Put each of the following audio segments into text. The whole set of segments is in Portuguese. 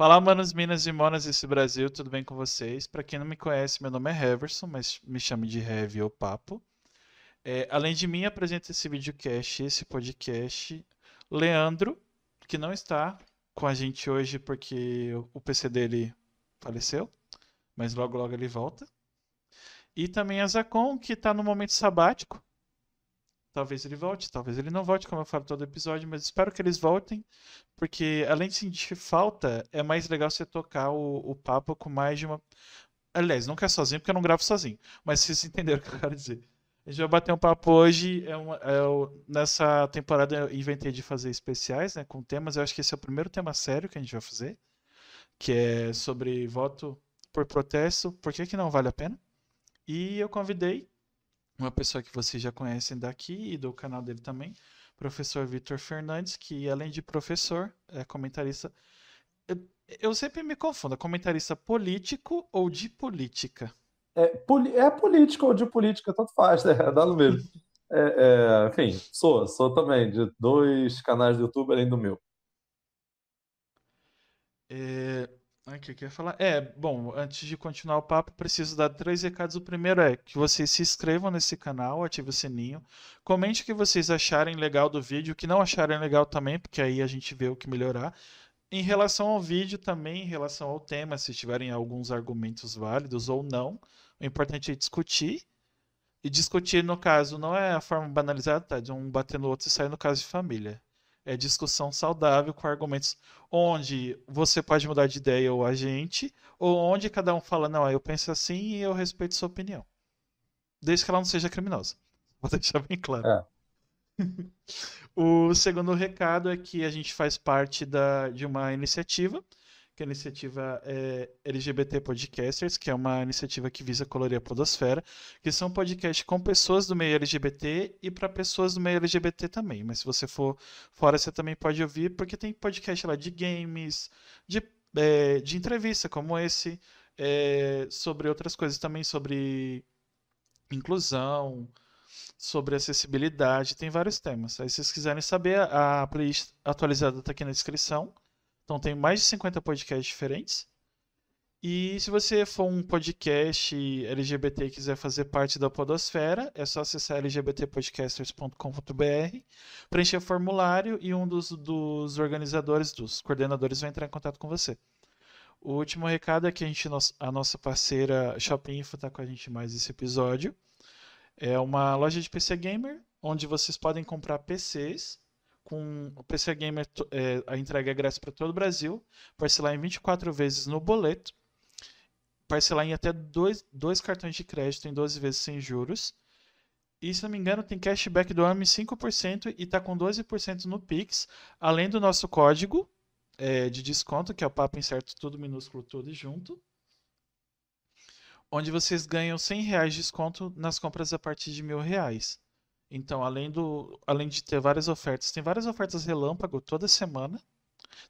Fala, manos, minas e monas desse Brasil, tudo bem com vocês? Para quem não me conhece, meu nome é Heverson, mas me chame de Heavy ou Papo. É, além de mim, apresenta esse videocast, esse podcast, Leandro, que não está com a gente hoje porque o PC dele faleceu, mas logo logo ele volta. E também a Zacon, que está no momento sabático, Talvez ele volte, talvez ele não volte, como eu falo todo episódio, mas espero que eles voltem, porque além de sentir falta, é mais legal você tocar o, o papo com mais de uma. Aliás, nunca é sozinho, porque eu não gravo sozinho, mas vocês entenderam o que eu quero dizer. A gente vai bater um papo hoje. É uma, é nessa temporada eu inventei de fazer especiais né, com temas. Eu acho que esse é o primeiro tema sério que a gente vai fazer, que é sobre voto por protesto. Por que, que não vale a pena? E eu convidei uma pessoa que vocês já conhecem daqui e do canal dele também, professor Vitor Fernandes, que além de professor, é comentarista. Eu, eu sempre me confundo, é comentarista político ou de política? É, poli é político ou de política, tanto faz, né? Dá no mesmo. É, é, enfim, sou, sou também de dois canais do YouTube além do meu. É, o que eu queria falar? É, bom, antes de continuar o papo, preciso dar três recados. O primeiro é que vocês se inscrevam nesse canal, ative o sininho, comente o que vocês acharem legal do vídeo, o que não acharem legal também, porque aí a gente vê o que melhorar. Em relação ao vídeo também, em relação ao tema, se tiverem alguns argumentos válidos ou não, o importante é discutir. E discutir, no caso, não é a forma banalizada, tá? De um bater no outro e sair no caso de família é discussão saudável com argumentos onde você pode mudar de ideia ou a gente, ou onde cada um fala, não, eu penso assim e eu respeito sua opinião. Desde que ela não seja criminosa. Vou deixar bem claro. É. o segundo recado é que a gente faz parte da, de uma iniciativa que é a iniciativa é LGBT Podcasters, que é uma iniciativa que visa colorir a podosfera, que são podcasts com pessoas do meio LGBT e para pessoas do meio LGBT também. Mas se você for fora, você também pode ouvir, porque tem podcast lá de games, de, é, de entrevista como esse, é, sobre outras coisas também, sobre inclusão, sobre acessibilidade, tem vários temas. Aí se vocês quiserem saber, a playlist atualizada está aqui na descrição. Então tem mais de 50 podcasts diferentes. E se você for um podcast LGBT e quiser fazer parte da Podosfera, é só acessar lgbtpodcasters.com.br, preencher o formulário e um dos, dos organizadores, dos coordenadores, vai entrar em contato com você. O último recado é que a, gente, a nossa parceira Shopping Info está com a gente mais esse episódio. É uma loja de PC Gamer, onde vocês podem comprar PCs com o PC Gamer, é, a entrega é grátis para todo o Brasil, parcelar em 24 vezes no boleto, parcelar em até dois, dois cartões de crédito em 12 vezes sem juros. E se não me engano, tem cashback do AMI 5% e está com 12% no Pix, além do nosso código é, de desconto, que é o Papo Incerto, tudo minúsculo, tudo junto. Onde vocês ganham 100 reais de desconto nas compras a partir de mil reais. Então, além, do, além de ter várias ofertas, tem várias ofertas relâmpago toda semana.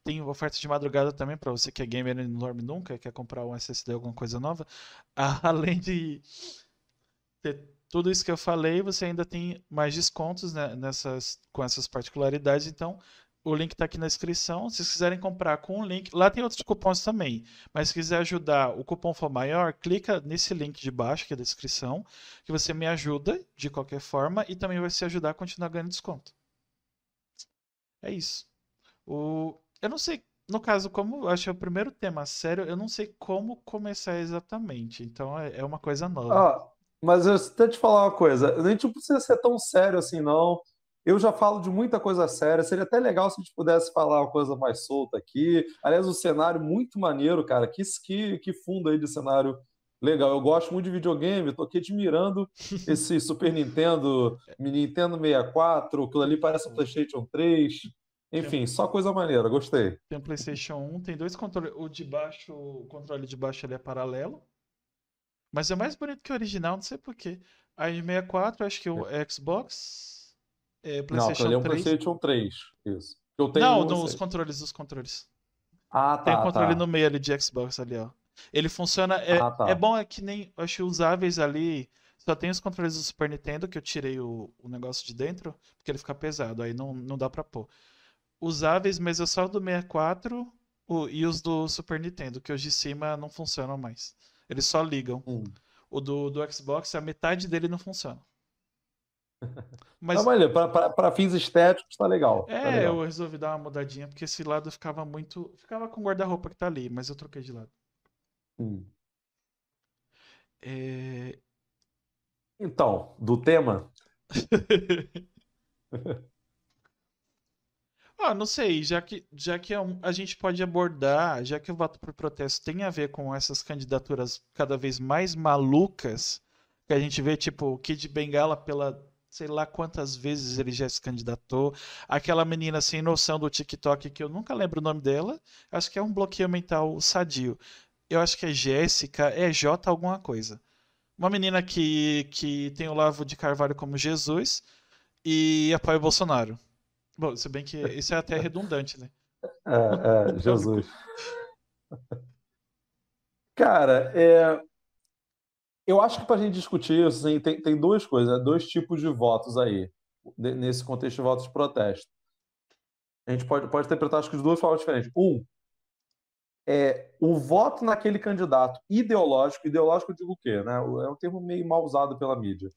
Tem oferta de madrugada também para você que é gamer e não dorme nunca, quer comprar um SSD alguma coisa nova. Além de ter tudo isso que eu falei, você ainda tem mais descontos né, nessas, com essas particularidades. Então, o link está aqui na descrição. Se vocês quiserem comprar com o link, lá tem outros cupons também. Mas se quiser ajudar, o cupom for maior, clica nesse link de baixo, que é a descrição, que você me ajuda de qualquer forma e também vai se ajudar a continuar ganhando desconto. É isso. O... Eu não sei, no caso, como acho que é o primeiro tema sério, eu não sei como começar exatamente. Então é, é uma coisa nova. Ah, mas eu até te falar uma coisa, nem tipo precisa ser tão sério assim, não. Eu já falo de muita coisa séria, seria até legal se a gente pudesse falar uma coisa mais solta aqui. Aliás, o cenário muito maneiro, cara. Que, que, que fundo aí de cenário legal. Eu gosto muito de videogame, tô aqui admirando esse Super Nintendo, Nintendo 64, aquilo ali parece um PlayStation 3. Enfim, só coisa maneira, gostei. Tem um PlayStation 1, tem dois controles. O de baixo, o controle de baixo ele é paralelo. Mas é mais bonito que o original, não sei porquê. Aí 64, acho que o é. Xbox é, PlayStation não, é um 3. PlayStation 3, isso. Eu tenho não, um, os controles, os controles. Ah, tá. Tem um controle tá. no meio ali de Xbox ali, ó. Ele funciona. É, ah, tá. é bom, é que nem. Eu acho usáveis ali. Só tem os controles do Super Nintendo, que eu tirei o, o negócio de dentro, porque ele fica pesado, aí não, não dá pra pôr. Usáveis, mas é só do 64, O, e os do Super Nintendo, que os de cima não funcionam mais. Eles só ligam. Hum. O do, do Xbox, a metade dele não funciona. Mas, Não, mas para fins estéticos tá legal. tá é, legal. eu resolvi dar uma mudadinha, porque esse lado ficava muito. Ficava com o guarda-roupa que tá ali, mas eu troquei de lado. Hum. É, Então, do tema, Ah, não sei, já que, já que é um- a gente pode abordar, já que o voto por protesto tem a ver com essas candidaturas cada vez mais malucas, que a gente vê, tipo, o Kid Bengala pela, sei lá quantas vezes ele já se candidatou, aquela menina sem noção do TikTok, que eu nunca lembro o nome dela, acho que é um bloqueio mental sadio. Eu acho que é Jéssica, é J alguma coisa. Uma menina que, que tem o Lavo de Carvalho como Jesus e apoia o Bolsonaro. Bom, se bem que isso é até redundante, né? é, é, Jesus. Cara, é, eu acho que para a gente discutir isso, assim, tem, tem duas coisas, né? dois tipos de votos aí, nesse contexto de votos de protesto. A gente pode, pode interpretar, acho que de duas formas diferentes. Um, é o voto naquele candidato ideológico, ideológico eu digo o quê? Né? É um termo meio mal usado pela mídia.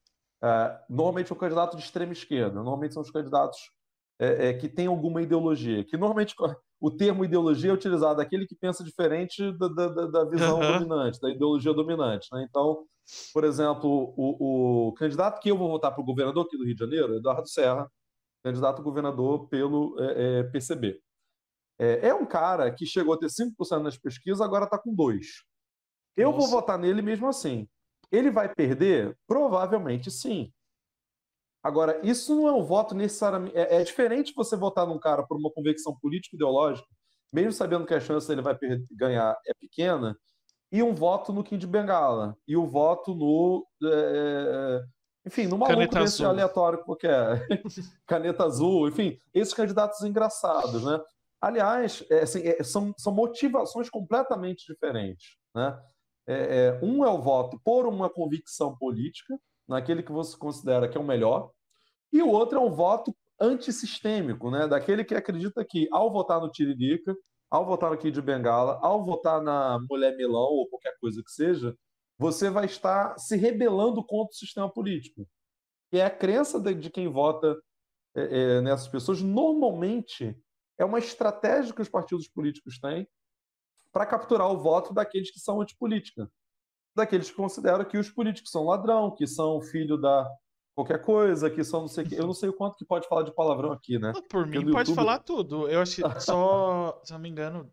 É, normalmente é um candidato de extrema esquerda, normalmente são os candidatos é, é, que têm alguma ideologia, que normalmente o termo ideologia é utilizado daquele que pensa diferente da, da, da- visão Aham. dominante, da ideologia dominante. Né? Então, por exemplo, o, o candidato que eu vou votar para o governador aqui do Rio de Janeiro, Eduardo Serra, candidato a governador pelo é, é, PCB. É, é um cara que chegou a ter 5% nas pesquisas, agora está com 2%. Eu vou Nossa. votar nele mesmo assim. Ele vai perder? Provavelmente sim. Agora, isso não é um voto necessariamente. É, é diferente você votar num cara por uma convicção político-ideológica, mesmo sabendo que a chance dele vai ganhar é pequena, e um voto no Kim de Bengala, e o voto no. é, enfim, no maluco Caneta desse azul. aleatório qualquer. Caneta azul, enfim, esses candidatos engraçados, né? Aliás, é, assim, é, são, são motivações completamente diferentes, né? É, é, um é o voto por uma convicção política, naquele que você considera que é o melhor, e o outro é um voto antissistêmico, né? Daquele que acredita que, ao votar no Tiririca, ao votar no Kid Bengala, ao votar na Mulher Milão ou qualquer coisa que seja, você vai estar se rebelando contra o sistema político. E é a crença de, de quem vota é, é, nessas pessoas, normalmente, é uma estratégia que os partidos políticos têm para capturar o voto daqueles que são antipolítica, daqueles que consideram que os políticos são ladrão, que são filho da qualquer coisa, que são não sei o quê. Eu não sei o quanto que pode falar de palavrão aqui, né? Não, Por mim, no pode YouTube- falar tudo. Eu acho que só, se não me engano,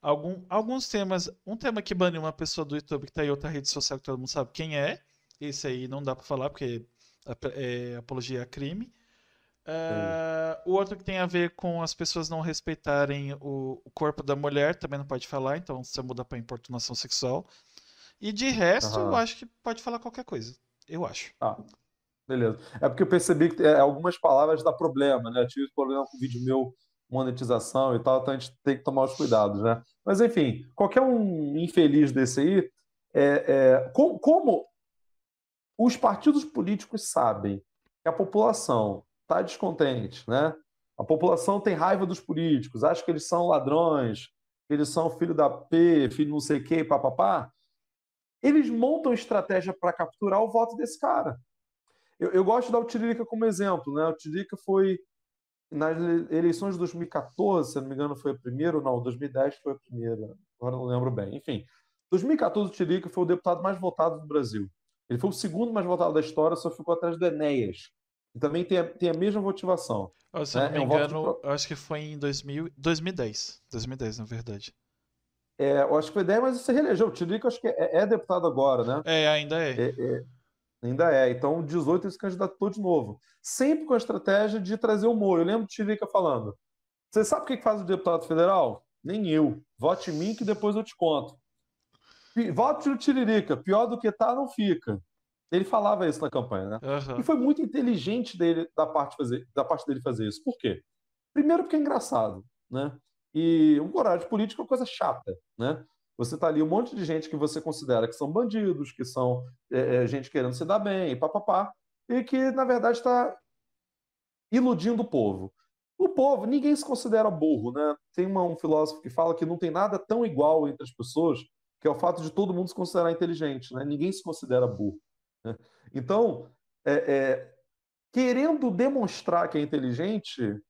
algum, alguns temas. Um tema que baniu uma pessoa do YouTube que tá em outra rede social que todo mundo sabe quem é. Esse aí não dá pra falar porque é apologia a crime. Ah, o outro que tem a ver com as pessoas não respeitarem o, o corpo da mulher, também não pode falar, então você muda pra importunação sexual. E de resto, eu Aham. acho que pode falar qualquer coisa. Eu acho. Ah, beleza. É porque eu percebi que é, algumas palavras dá problema, né? Eu tive problema com vídeo meu, monetização e tal, então a gente tem que tomar os cuidados, né? Mas enfim, qualquer um infeliz desse aí, é, é, com- como os partidos políticos sabem que a população está descontente, né? A população tem raiva dos políticos, acha que eles são ladrões, que eles são filho da P, filho não sei o quê, papapá. Eles montam estratégia para capturar o voto desse cara. Eu, eu gosto de dar o Tiririca como exemplo, né? O Tiririca foi nas eleições de 2014, se não me engano, foi a primeira ou não, 2010 foi a primeira, agora não lembro bem. Enfim, 2014 o Tiririca foi o deputado mais votado do Brasil. Ele foi o segundo mais votado da história, só ficou atrás do Enéas. E também tem a, tem a mesma motivação. Se eu não É, me de engano, eu acho que foi em 2000, 2010. 2010, na verdade. É, eu acho que foi 10, mas você reelegeu. O Tiririca eu acho que é, é deputado agora, né? É, ainda é. É, é, ainda é. Então, 18 ele se candidatou de novo. Sempre com a estratégia de trazer o Moro. Eu lembro do Tiririca falando: Você sabe o que faz o deputado federal? Nem eu. Vote em mim que depois eu te conto. Vote no Tiririca. Pior do que tá, não fica. Ele falava isso na campanha, né? Aham. E foi muito inteligente dele, da, parte fazer, da parte dele fazer isso. Por quê? Primeiro porque é engraçado, né? E um horário político é uma coisa chata, né? Você tá ali um monte de gente que você considera que são bandidos, que são é, é, gente querendo se dar bem, e papapá, e que, na verdade, está iludindo o povo. O povo, ninguém se considera burro, né? Tem uma, um filósofo que fala que não tem nada tão igual entre as pessoas, que é o fato de todo mundo se considerar inteligente, né? Ninguém se considera burro. Né? Então, é, é, querendo demonstrar que é inteligente,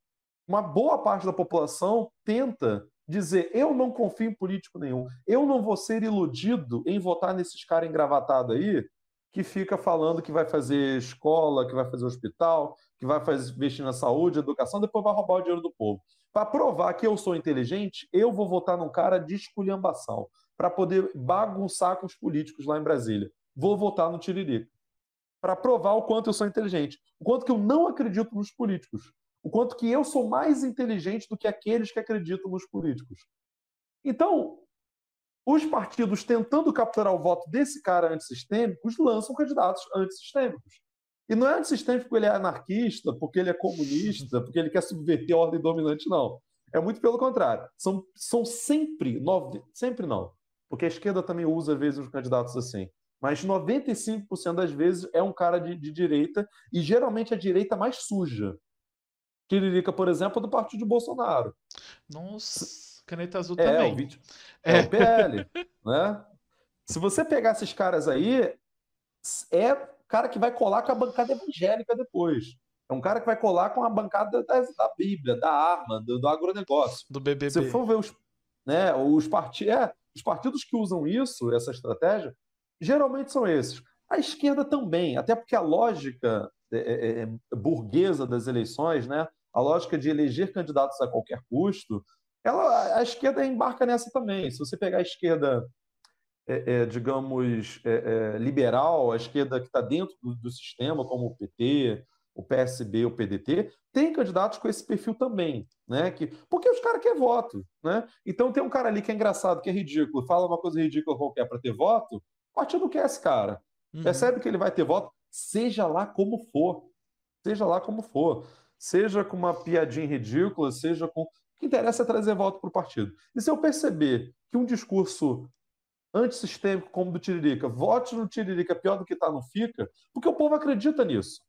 uma boa parte da população tenta dizer: eu não confio em político nenhum, eu não vou ser iludido em votar nesses caras engravatados aí, que fica falando que vai fazer escola, que vai fazer hospital, que vai fazer, investir na saúde, educação, depois vai roubar o dinheiro do povo. Para provar que eu sou inteligente, eu vou votar num cara de esculhambação, para poder bagunçar com os políticos lá em Brasília. Vou votar no Tiririca. Para provar o quanto eu sou inteligente, o quanto que eu não acredito nos políticos, o quanto que eu sou mais inteligente do que aqueles que acreditam nos políticos. Então, os partidos tentando capturar o voto desse cara antissistêmico lançam candidatos antissistêmicos. E não é antissistêmico ele é anarquista, porque ele é comunista, porque ele quer subverter a ordem dominante, não. É muito pelo contrário. São, são sempre, nove, sempre não, porque a esquerda também usa, às vezes, os candidatos assim. Mas 95% das vezes é um cara de, de direita, e geralmente a direita mais suja. Tiririca, por exemplo, é do partido de Bolsonaro. Nossa. Caneta azul é, também. O vídeo, é. é o PL. né? Se você pegar esses caras aí, é cara que vai colar com a bancada evangélica depois. É um cara que vai colar com a bancada da, da Bíblia, da arma, do, do, agronegócio. Do BBB. Se for ver os, né, os, part... é, os partidos que usam isso, essa estratégia, geralmente são esses. A esquerda também, até porque a lógica é, é, é burguesa das eleições, né, a lógica de eleger candidatos a qualquer custo, ela, a esquerda embarca nessa também. Se você pegar a esquerda, é, é, digamos, é, é liberal, a esquerda que está dentro do, do, sistema, como o PT, o PSB, o PDT, tem candidatos com esse perfil também, né? Que, porque os caras querem voto, né? Então tem um cara ali que é engraçado, que é ridículo, fala uma coisa ridícula qualquer para ter voto, o partido quer esse cara. Uhum. Percebe que ele vai ter voto, seja lá como for. Seja lá como for. Seja com uma piadinha ridícula, seja com. O que interessa é trazer voto para o partido. E se eu perceber que um discurso antissistêmico como do Tiririca, vote no Tiririca pior do que está no FICA, porque o povo acredita nisso.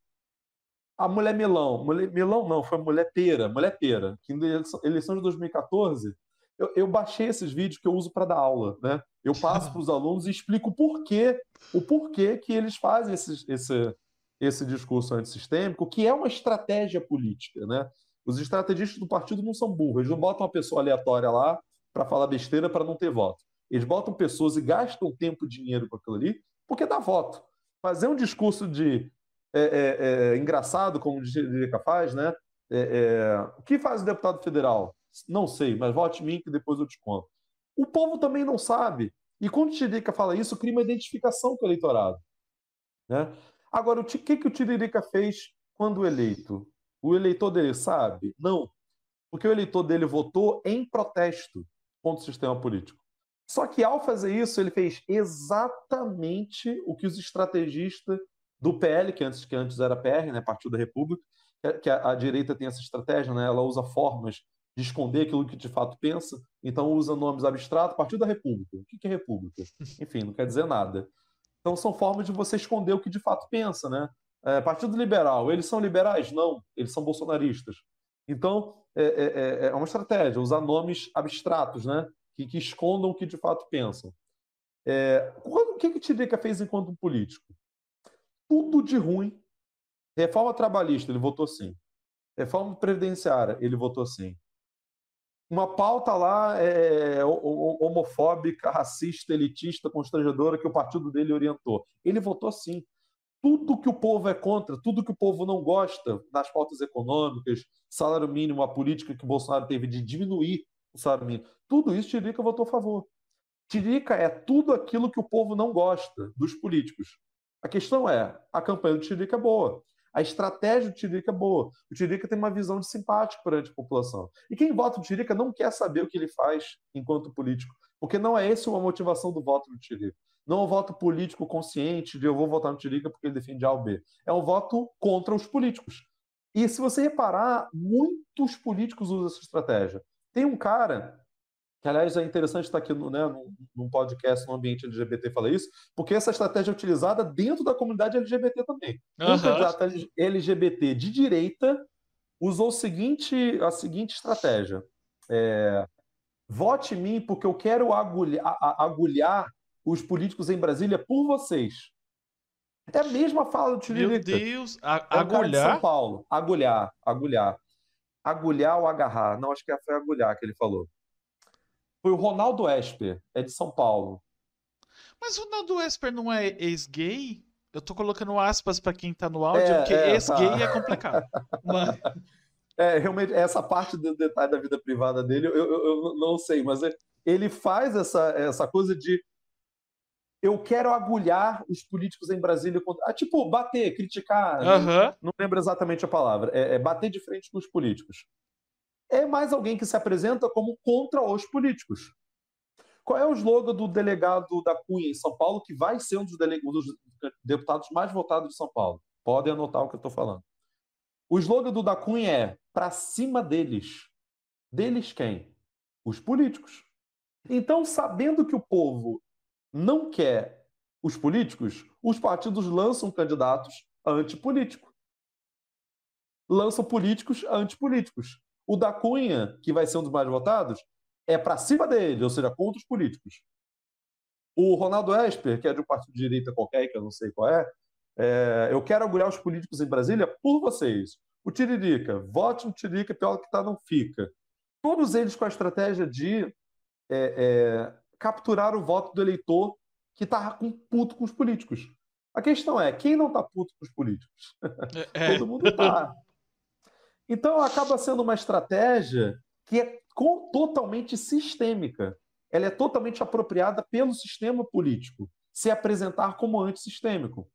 A mulher Milão, mulher, Milão não, foi mulher Pera, mulher Pera, que na eleição de 2014, eu, eu baixei esses vídeos que eu uso para dar aula, né? Eu passo para os alunos e explico o porquê, o porquê que eles fazem esse, esse, esse discurso antissistêmico, que é uma estratégia política, né? Os estrategistas do partido não são burros, eles não botam uma pessoa aleatória lá para falar besteira para não ter voto. Eles botam pessoas e gastam tempo e dinheiro com aquilo ali porque dá voto. Fazer um discurso de é, é, é, engraçado, como o Direca faz, né? É, é, o que faz o deputado federal? Não sei, mas vote em mim que depois eu te conto. O povo também não sabe. E quando Tiririca fala isso, cria uma identificação com o eleitorado. Né? Agora, o que, que o Tiririca fez quando eleito? O eleitor dele sabe? Não. Porque o eleitor dele votou em protesto contra o sistema político. Só que ao fazer isso, ele fez exatamente o que os estrategistas do PL, que antes, que antes era PR, né, Partido da República, que a, a, direita tem essa estratégia, né, ela usa formas de esconder aquilo que de fato pensa, então usa nomes abstratos, Partido da República. O que é República? Enfim, não quer dizer nada. Então são formas de você esconder o que de fato pensa, né? É, Partido Liberal, eles são liberais? Não, eles são bolsonaristas. Então, é, é, é, é uma estratégia, usar nomes abstratos, né? Que, que escondam o que de fato pensam. É, o que, que Tiririca fez enquanto político? Tudo de ruim. Reforma trabalhista, ele votou sim. Reforma previdenciária, ele votou sim. Uma pauta lá é, homofóbica, racista, elitista, constrangedora que o partido dele orientou. Ele votou sim tudo que o povo é contra, tudo que o povo não gosta nas pautas econômicas, salário mínimo, a política que Bolsonaro teve de diminuir o salário mínimo, tudo isso Tirica votou a favor. Tirica é tudo aquilo que o povo não gosta dos políticos. A questão é, a campanha do Tirica é boa. A estratégia do Tirica é boa. O Tirica tem uma visão de simpático perante a população. E quem vota no Tirica não quer saber o que ele faz enquanto político, porque não é essa a motivação do voto do Tirica. Não é um voto político consciente de eu vou votar no Tirica porque ele defende A ou B. É um voto contra os políticos. E se você reparar, muitos políticos usam essa estratégia. Tem um cara, que aliás é interessante estar aqui no, né, num podcast no ambiente LGBT falar isso, porque essa estratégia é utilizada dentro da comunidade LGBT também. Uhum. Um candidato LGBT de direita usou o seguinte, a seguinte estratégia. É, vote em mim porque eu quero agulhar, agulhar os políticos em Brasília por vocês. É a mesma fala do Tiririca. Meu Deus, a, é cara de agulhar? São Paulo. Agulhar, agulhar. Agulhar ou agarrar? Não, acho que foi agulhar que ele falou. Foi o Ronaldo Esper, é de São Paulo. Mas o Ronaldo Esper não é ex-gay? Eu tô colocando aspas pra quem tá no áudio, É, porque é, ex-gay tá. é complicado. Mas- É, realmente, essa parte do detalhe da vida privada dele, eu, eu- eu não sei, mas é- ele faz essa, essa coisa de eu quero agulhar os políticos em Brasília. Ah, tipo, bater, criticar. né? Aham. Não lembro exatamente a palavra. É, é bater de frente com os políticos. É mais alguém que se apresenta como contra os políticos. Qual é o slogan do delegado da Cunha em São Paulo, que vai ser um dos, um dos deputados mais votados de São Paulo? Podem anotar o que eu estou falando. O slogan do da Cunha é para cima deles. Deles quem? Os políticos. Então, sabendo que o povo não quer os políticos, os partidos lançam candidatos antipolíticos. Lançam políticos antipolíticos. O da Cunha, que vai ser um dos mais votados, é para cima dele, ou seja, contra os políticos. O Ronaldo Esper, que é de um partido de direita qualquer, que eu não sei qual é, é, eu quero agulhar os políticos em Brasília por vocês. O Tiririca, vote no Tiririca, pior que tá, não fica. Todos eles com a estratégia de é, é, capturar o voto do eleitor que tá com, puto com os políticos. A questão é, quem não tá puto com os políticos? É. Todo mundo tá. Então acaba sendo uma estratégia que é totalmente sistêmica. Ela é totalmente apropriada pelo sistema político se apresentar como antissistêmico.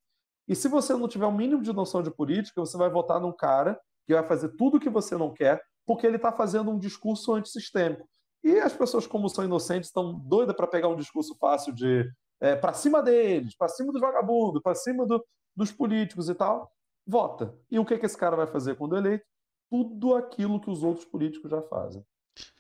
E se você não tiver o mínimo de noção de política, você vai votar num cara que vai fazer tudo o que você não quer, porque ele está fazendo um discurso antissistêmico. E as pessoas, como são inocentes, estão doidas para pegar um discurso fácil de é, para cima deles, para cima dos vagabundos, para cima do- dos políticos e tal. Vota. E o que, que esse cara vai fazer quando eleito? Tudo aquilo que os outros políticos já fazem.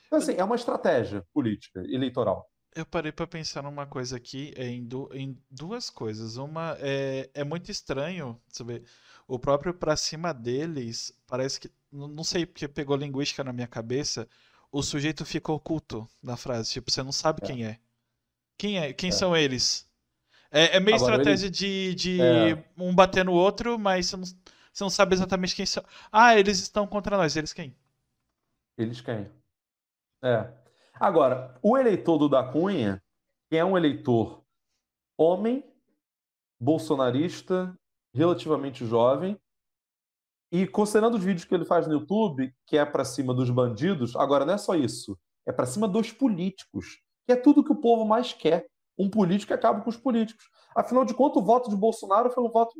Então, assim, é uma estratégia política, eleitoral. Eu parei pra pensar numa coisa aqui, é, em, du- em duas coisas. Uma é, é muito estranho, sabe? O próprio pra cima deles, parece que, não sei porque pegou linguística na minha cabeça, o sujeito fica oculto na frase, tipo, você não sabe É. quem é. Quem é? Quem É. são eles? É, é meio Agora, estratégia de, de É. um bater no outro, mas você não, você não sabe exatamente quem são. Ah, eles estão contra nós, eles quem? Eles quem? É. Agora, o eleitor do da Cunha, que é um eleitor homem, bolsonarista, relativamente jovem, e considerando os vídeos que ele faz no YouTube, que é para cima dos bandidos, agora não é só isso, é para cima dos políticos, que é tudo que o povo mais quer. Um político que acaba com os políticos. Afinal de contas, o voto de Bolsonaro foi um voto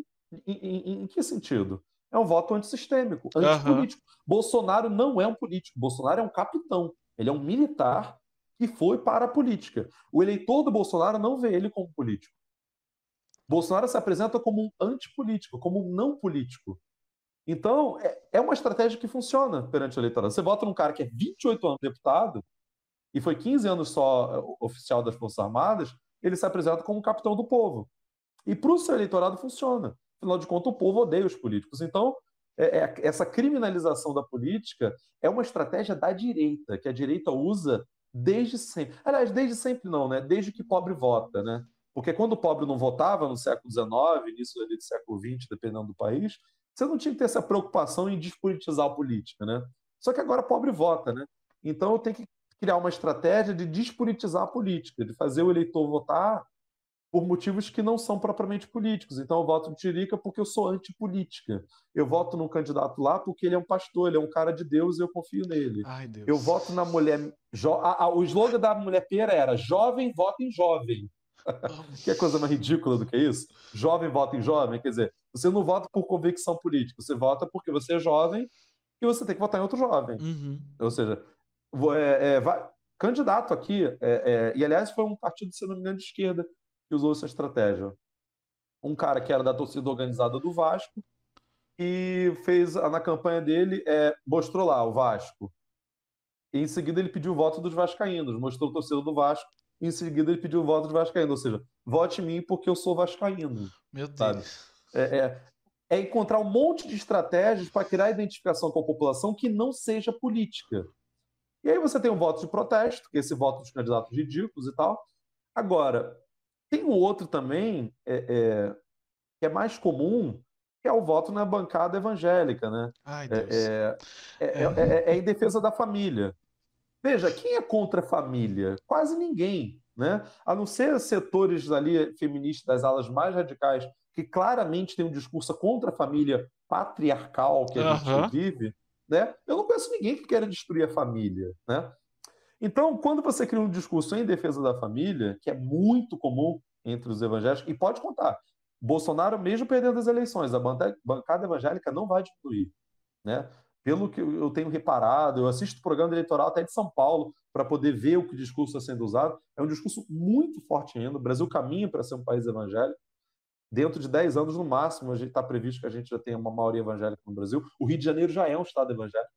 em, em- em que sentido? É um voto antissistêmico, antipolítico. Bolsonaro não é um político, Bolsonaro é um capitão. Ele é um militar que foi para a política. O eleitor do Bolsonaro não vê ele como político. Bolsonaro se apresenta como um antipolítico, como um não político. Então, é, é uma estratégia que funciona perante o eleitorado. Você vota num cara que é 28 anos deputado e foi 15 anos só eh, oficial das Forças Armadas, ele se apresenta como um capitão do povo. E para o seu eleitorado funciona. Afinal de contas, o povo odeia os políticos. Então, é- é- essa criminalização da política é uma estratégia da direita, que a direita usa desde sempre. Aliás, desde sempre não, né? Desde que pobre vota, né? Porque quando o pobre não votava no século XIX, início ali do século XX, dependendo do país, você não tinha que ter essa preocupação em despolitizar a política, né? Só que agora pobre vota, né? Então eu tenho que criar uma estratégia de despolitizar a política, de fazer o eleitor votar por motivos que não são propriamente políticos. Então eu voto no Tirica porque eu sou antipolítica. Eu voto num candidato lá porque ele é um pastor, ele é um cara de Deus e eu confio nele. Ai. Eu voto na mulher. jo- ah, ah, o slogan da mulher pera era jovem vota em jovem. Que é coisa mais ridícula do que isso? Jovem vota em jovem. Quer dizer, você não vota por convicção política, você vota porque você é jovem e você tem que votar em outro jovem. Uhum. Ou seja, é, é, vai- candidato aqui, é, é, e aliás foi um partido, se não me engano, de esquerda que usou essa estratégia. Um cara que era da torcida organizada do Vasco e fez na campanha dele, é, mostrou lá o Vasco. E em seguida ele pediu o voto dos vascaínos, mostrou a torcida do Vasco. E em seguida ele pediu o voto dos vascaínos, ou seja, vote em mim porque eu sou vascaíno. Meu Deus. Sabe? É, é, é encontrar um monte de estratégias para criar identificação com a população que não seja política. E aí você tem o voto de protesto, que é esse voto dos candidatos ridículos e tal. Agora, tem um outro também é, é, que é mais comum, que é o voto na bancada evangélica, né? Ai, é, é, é, é, é em defesa da família. Veja, quem é contra a família? Quase ninguém, né? A não ser setores ali feministas das alas mais radicais, que claramente têm um discurso contra a família patriarcal que a gente vive, né? Eu não conheço ninguém que queira destruir a família, né? Então, quando você cria um discurso em defesa da família, que é muito comum entre os evangélicos, e pode contar, Bolsonaro, mesmo perdendo as eleições, a bancada evangélica não vai diminuir, né? Pelo que eu tenho reparado, eu assisto o programa eleitoral até de São Paulo para poder ver o que discurso está sendo usado. É um discurso muito forte ainda. O Brasil caminha para ser um país evangélico. Dentro de 10 anos, no máximo, está previsto que a gente já tenha uma maioria evangélica no Brasil. O Rio de Janeiro já é um estado evangélico.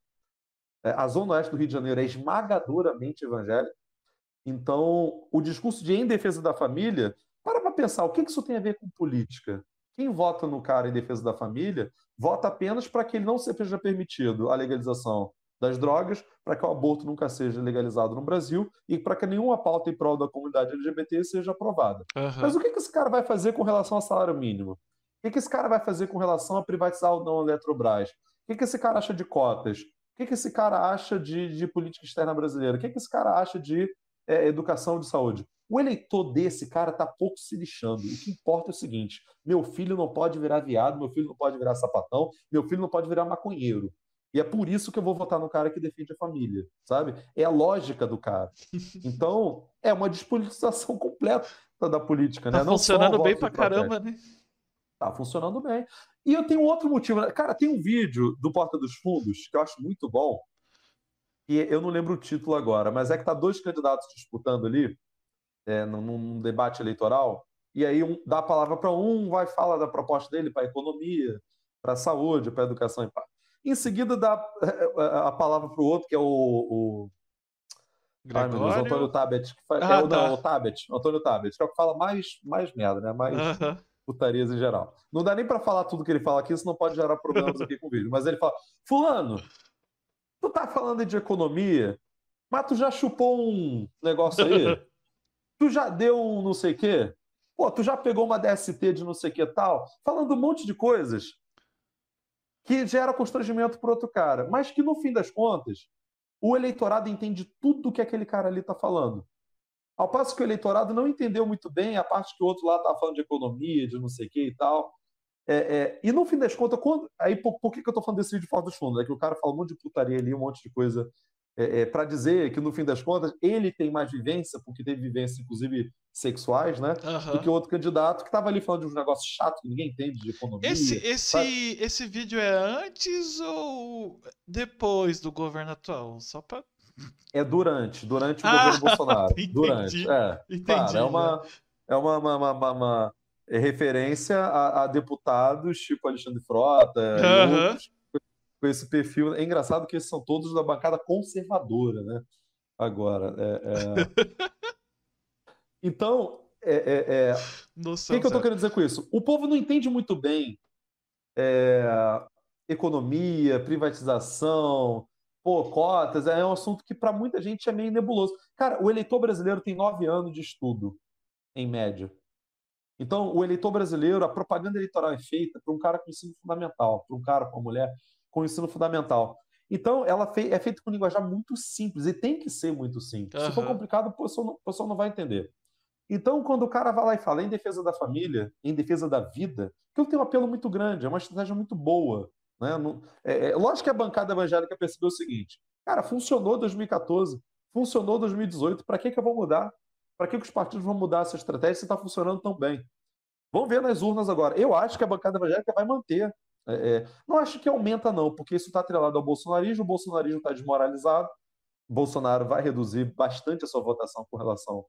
É, A zona oeste do Rio de Janeiro é esmagadoramente evangélica. Então, o discurso de em defesa da família, para para pensar, o que isso tem a ver com política? Quem vota no cara em defesa da família, vota apenas para que ele não seja permitido a legalização das drogas, para que o aborto nunca seja legalizado no Brasil e para que nenhuma pauta em prol da comunidade LGBT seja aprovada. Aham. Mas o que esse cara vai fazer com relação ao salário mínimo? O que esse cara vai fazer com relação a privatizar ou não a Eletrobras? O que que esse cara acha de cotas? O que que esse cara acha de, de política externa brasileira? O que que esse cara acha de é, educação de saúde? O eleitor desse cara tá pouco se lixando. O que importa é o seguinte: meu filho não pode virar viado, meu filho não pode virar sapatão, meu filho não pode virar maconheiro. E é por isso que eu vou votar no cara que defende a família, sabe? É a lógica do cara. Então, é uma despolitização completa da política, né? Tá Não funcionando bem pra protesto. caramba, né? Tá funcionando bem. E eu tenho outro motivo. né? Cara, tem um vídeo do Porta dos Fundos que eu acho muito bom. E eu não lembro o título agora, mas é que tá dois candidatos disputando ali, é, num, debate eleitoral. E aí um, dá a palavra para um, vai falar da proposta dele para economia, para saúde, para educação e pá. Em seguida dá é, a palavra para o outro, que é o, o Ai, meu Deus, Antônio Gregório. Tabet. Ah, é, tá. não, o Tabet, Antônio Tabet, que é o que fala mais, mais merda, né? Mais Aham. Putarias em geral. Não dá nem pra falar tudo que ele fala aqui, senão pode gerar problemas aqui com o vídeo. Mas ele fala: Fulano, tu tá falando de economia, mas tu já chupou um negócio aí? Tu já deu um não sei o quê? Pô, tu já pegou uma DST de não sei o que tal? Falando um monte de coisas que gera constrangimento pro outro cara, mas que no fim das contas, o eleitorado entende tudo que aquele cara ali tá falando. Ao passo que o eleitorado não entendeu muito bem a parte que o outro lá estava falando de economia, de não sei o que e tal. É, é, e no fim das contas, quando, aí por, por que, que eu estou falando desse vídeo de Fora dos Fundos? É que o cara fala um monte de putaria ali, um monte de coisa, é, para dizer que no fim das contas ele tem mais vivência, porque teve vivência, inclusive sexuais, né? Do Aham. que o outro candidato que estava ali falando de uns negócios chatos que ninguém entende de economia. Esse, sabe? esse, esse vídeo é antes ou depois do governo atual? Só pra. É durante, durante o Ah, governo Bolsonaro. entendi, Durante, é. entendi Claro, é uma, é uma, uma, uma- uma- referência a, a deputados tipo Alexandre Frota outros com esse perfil. É engraçado que esses são todos da bancada conservadora, né? Agora, é, é... Então, é, é, é, o que, que eu estou querendo dizer com isso? O povo não entende muito bem é, economia, privatização, pô, cotas, é um assunto que para muita gente é meio nebuloso. Cara, o eleitor brasileiro tem nove anos de estudo, em média. Então, o eleitor brasileiro, a propaganda eleitoral é feita para um cara com ensino fundamental, para um cara, para uma mulher com ensino fundamental. Então, ela é feita com linguajar muito simples, e tem que ser muito simples. Se for complicado, a pessoa não, a pessoa não vai entender. Então, quando o cara vai lá e fala em defesa da família, em defesa da vida, aquilo tem um apelo muito grande, é uma estratégia muito boa. Né? Não- é, é, lógico que a bancada evangélica percebeu o seguinte: cara, funcionou 2014, funcionou 2018, para que, que eu vou mudar? Para que, que os partidos vão mudar essa estratégia se está funcionando tão bem? Vamos ver nas urnas agora. Eu acho que a bancada evangélica vai manter. É, é, não acho que aumenta, não, porque isso está atrelado ao bolsonarismo, o bolsonarismo está desmoralizado, Bolsonaro vai reduzir bastante a sua votação com relação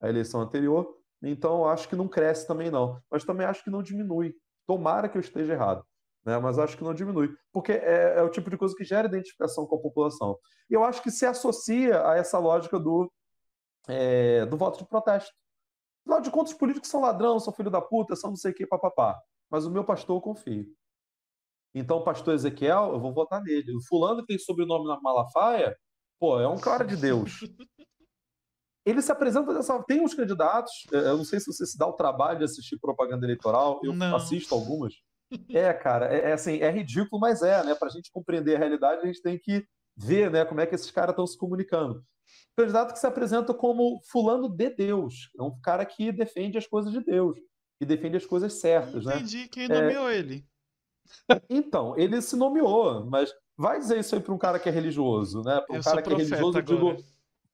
à eleição anterior, então acho que não cresce também, não. Mas também acho que não diminui. Tomara que eu esteja errado, né? mas acho que não diminui, porque é, é o tipo de coisa que gera identificação com a população. E eu acho que se associa a essa lógica do, é, do voto de protesto. Afinal de contas, os políticos são ladrão, são filho da puta, são não sei o que, papapá. Mas o meu pastor eu confio. Então, o pastor Ezequiel, eu vou votar nele. O fulano que tem sobrenome na Malafaia, pô, é um cara de Deus. Ele se apresenta dessa. Tem uns candidatos, é, eu não sei se você se dá o trabalho de assistir propaganda eleitoral, eu não. assisto algumas. É, cara, é, é, assim, é ridículo, mas é, né? Para a gente compreender a realidade, a gente tem que ver, né, como é que esses caras estão se comunicando. Candidato que se apresenta como fulano de Deus, é um cara que defende as coisas de Deus, que defende as coisas certas, né? Entendi quem nomeou é... ele. Então, ele se nomeou, mas vai dizer isso aí para um cara que é religioso, né? Para um eu cara que é religioso, eu digo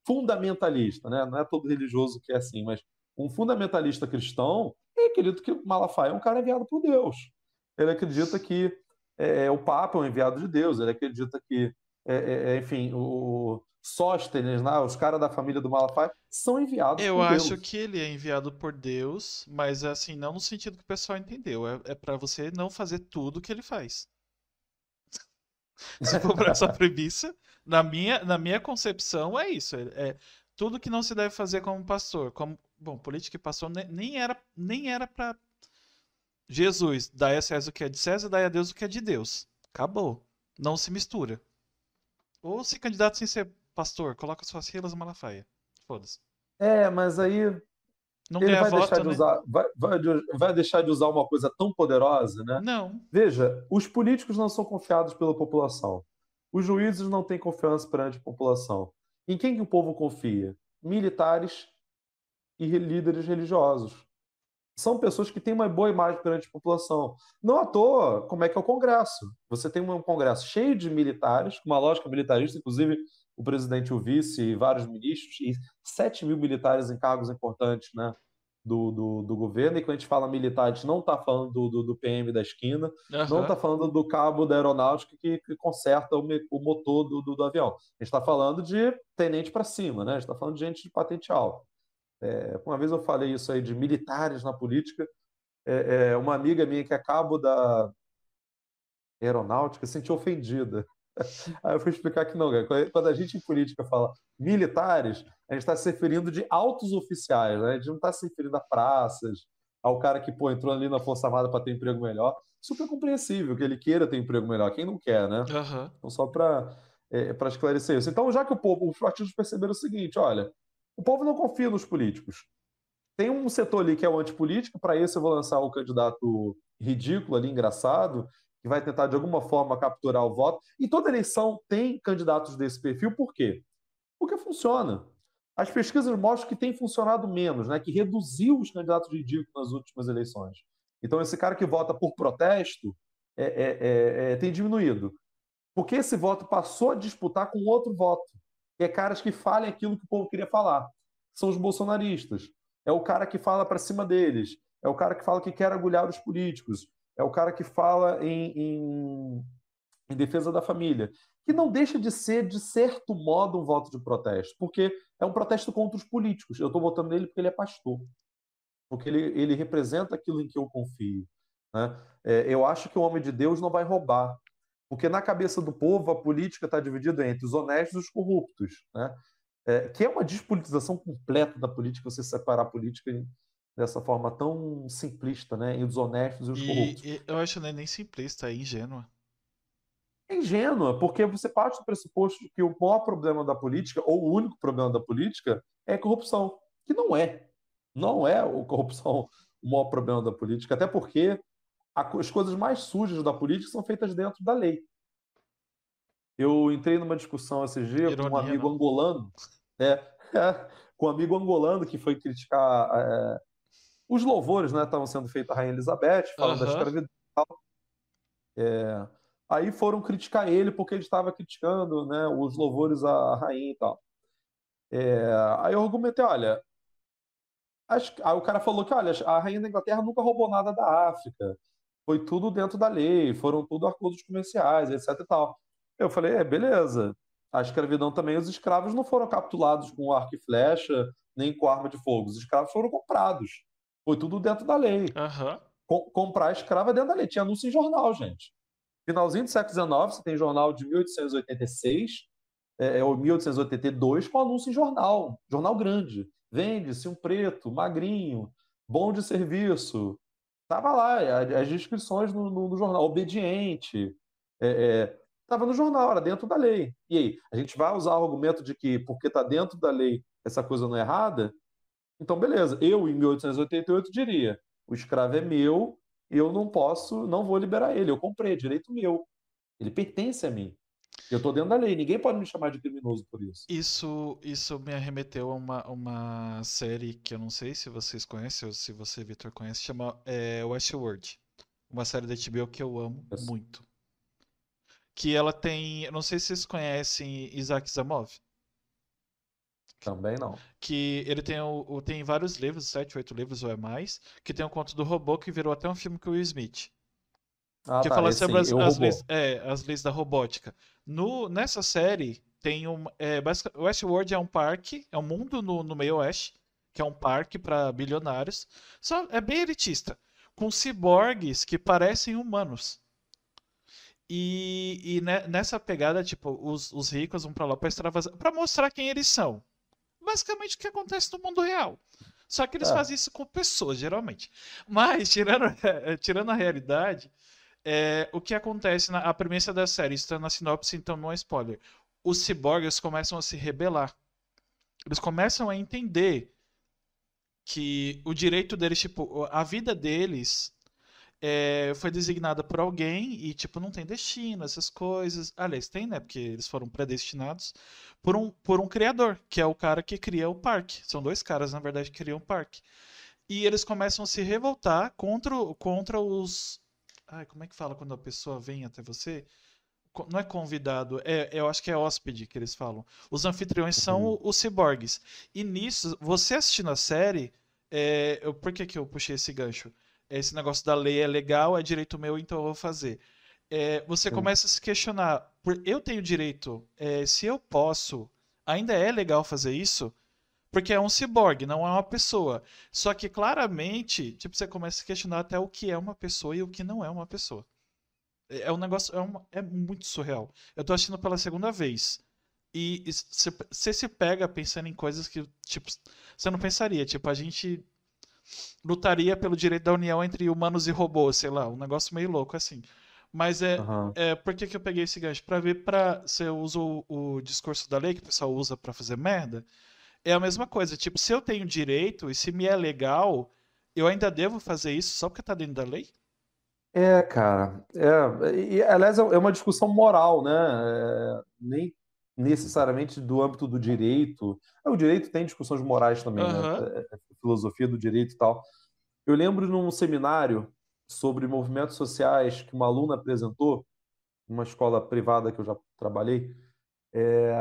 fundamentalista, né? Não é todo religioso que é assim, mas um fundamentalista cristão, ele acredita que Malafaia é um cara enviado por Deus. Ele acredita que é, o Papa é um enviado de Deus, ele acredita que, é, é, é enfim, o Sóstenes, né? os caras da família do Malafaia, são enviados Eu por Deus. Eu acho que ele é enviado por Deus, mas assim, não no sentido que o pessoal entendeu. É, é para você não fazer tudo que ele faz. Se for para essa premissa, na minha, na minha concepção é isso. É, é, tudo que não se deve fazer como pastor. Como, bom, política e pastor nem era nem era para Jesus, dai a César o que é de César, dai a Deus o que é de Deus. Acabou. Não se mistura. Ou se candidato sem ser pastor, coloca suas rilas Malafaia. Foda-se. É, mas aí não ele vai, voto, deixar de né? usar, vai, vai, vai, deixar de usar uma coisa tão poderosa, né? Não. Veja, os políticos não são confiados pela população. Os juízes não têm confiança perante a população. Em quem que o povo confia? Militares e líderes religiosos. São pessoas que têm uma boa imagem perante a população. Não à toa, como é que é o Congresso? Você tem um Congresso cheio de militares, com uma lógica militarista, inclusive o presidente, o vice e vários ministros, e 7 mil militares em cargos importantes né, do, do, do governo. E quando a gente fala militar, a gente não está falando do, do, do, PM da esquina, uhum. não está falando do cabo da aeronáutica que, que conserta o, o motor do, do, do, avião. A gente está falando de tenente para cima, né? a gente está falando de gente de patente alta. É, uma vez eu falei isso aí de militares na política. É, é, uma amiga minha que é cabo da aeronáutica se sentiu ofendida Aí eu fui explicar que não, quando a gente em política fala militares, a gente está se referindo de altos oficiais, né? a gente não está se referindo a praças, ao cara que pô, entrou ali na Força Armada para ter emprego melhor. Super compreensível que ele queira ter emprego melhor, quem não quer, né? Uhum. Então, só para é, esclarecer isso. Então, já que o povo, os partidos perceberam o seguinte: olha, o povo não confia nos políticos. Tem um setor ali que é o antipolítico, para isso eu vou lançar o candidato ridículo ali, engraçado, que vai tentar de alguma forma capturar o voto. E toda eleição tem candidatos desse perfil, por quê? Porque funciona. As pesquisas mostram que tem funcionado menos, né? que reduziu os candidatos ridículos nas últimas eleições. Então, esse cara que vota por protesto é, é, é, é tem diminuído. Porque esse voto passou a disputar com outro voto. É caras que falem aquilo que o povo queria falar. São os bolsonaristas. É o cara que fala para cima deles. É o cara que fala que quer agulhar os políticos é o cara que fala em, em, em, defesa da família, que não deixa de ser, de certo modo, um voto de protesto, porque é um protesto contra os políticos. Eu estou votando nele porque ele é pastor, porque ele, ele representa aquilo em que eu confio. Né? É, eu acho que o homem de Deus não vai roubar, porque na cabeça do povo a política está dividida entre os honestos e os corruptos, né? É, que é uma despolitização completa da política, você separar a política dessa forma tão simplista, né? E os honestos e os e, corruptos. E eu acho que é nem simplista, é ingênua. É ingênua, porque você parte do pressuposto de que o maior problema da política, ou o único problema da política, é a corrupção. Que não é. Não é a corrupção o maior problema da política, até porque as coisas mais sujas da política são feitas dentro da lei. Eu entrei numa discussão esses dias Ironia, com um amigo angolano, é, é, com um amigo angolano que foi criticar é, os louvores né, estavam sendo feitos à Rainha Elizabeth, falando uhum. da escravidão. É, aí foram criticar ele porque ele estava criticando né, os louvores à rainha e tal. É, aí eu argumentei, olha, aí o cara falou que, olha, a rainha da Inglaterra nunca roubou nada da África, foi tudo dentro da lei, foram tudo acordos comerciais, etc e tal. Eu falei, é, beleza. A escravidão também, os escravos não foram capturados com arco e flecha, nem com arma de fogo. Os escravos foram comprados. Foi tudo dentro da lei. Uhum. Com, comprar escrava dentro da lei. Tinha anúncio em jornal, gente. Finalzinho do século XIX, você tem jornal de 1886 é, ou 1882 com anúncio em jornal. Jornal grande. Vende-se um preto, magrinho, bom de serviço, Tava lá, as descrições no, no, no jornal, obediente. É, é, tava no jornal, era dentro da lei. E aí, a gente vai usar o argumento de que porque está dentro da lei essa coisa não é errada? Então, beleza. Eu, em 1888, diria: o escravo é meu, eu não posso, não vou liberar ele. Eu comprei, é direito meu. Ele pertence a mim. Eu estou dentro da lei, ninguém pode me chamar de criminoso por isso. Isso, isso me arremeteu a uma, uma série que eu não sei se vocês conhecem ou se você, Victor, conhece, chama é, Westworld. Uma série da HBO que eu amo yes. muito. Que ela tem. Eu não sei se vocês conhecem Isaac Zamov. Também não. Que ele tem, o, tem vários livros, sete, oito livros ou é mais, que tem o um conto do robô que virou até um filme com o Will Smith. Ah, que tá, fala sobre as, as, leis, é, as leis da robótica. No, nessa série, tem um. É, Westworld é um parque, é um mundo no, no meio oeste, que é um parque para bilionários. Só é bem elitista. Com ciborgues que parecem humanos. E, e nessa pegada, tipo, os, os ricos vão para lá para extravasar, para mostrar quem eles são. Basicamente o que acontece no mundo real. Só que eles é. fazem isso com pessoas, geralmente. Mas, tirando, tirando a realidade, é, o que acontece na a premissa da série, está na sinopse, então não é spoiler. Os ciborgues começam a se rebelar. Eles começam a entender que o direito deles, tipo, a vida deles é, foi designada por alguém e, tipo, não tem destino, essas coisas. Aliás, tem, né? Porque eles foram predestinados por um, por um criador, que é o cara que cria o parque. São dois caras, na verdade, que criam o parque. E eles começam a se revoltar contra, contra os, Ai, como é que fala quando a pessoa vem até você? Não é convidado, é, eu acho que é hóspede que eles falam. Os anfitriões são uhum. os ciborgues. E nisso, você assistindo a série, é, eu, por que, que eu puxei esse gancho? Esse negócio da lei é legal, é direito meu, então eu vou fazer. É, você uhum. começa a se questionar, eu tenho direito, é, se eu posso, ainda é legal fazer isso? Porque é um ciborgue, não é uma pessoa. Só que claramente, tipo, você começa a questionar até o que é uma pessoa e o que não é uma pessoa. É, é um negócio, é, uma, é muito surreal. Eu tô assistindo pela segunda vez. E você se pega pensando em coisas que, tipo, você não pensaria. Tipo, a gente lutaria pelo direito da união entre humanos e robôs, sei lá, um negócio meio louco assim. Mas é, uhum. é por que, que eu peguei esse gancho? Pra ver, pra, você usa o, o discurso da lei que o pessoal usa para fazer merda é a mesma coisa. Tipo, se eu tenho direito e se me é legal, eu ainda devo fazer isso só porque tá dentro da lei? É, cara. É, e, aliás, é uma discussão moral, né? É, nem necessariamente do âmbito do direito. É, o direito tem discussões morais também, uhum. né? É, filosofia do direito e tal. Eu lembro num seminário sobre movimentos sociais que uma aluna apresentou, numa escola privada que eu já trabalhei, é,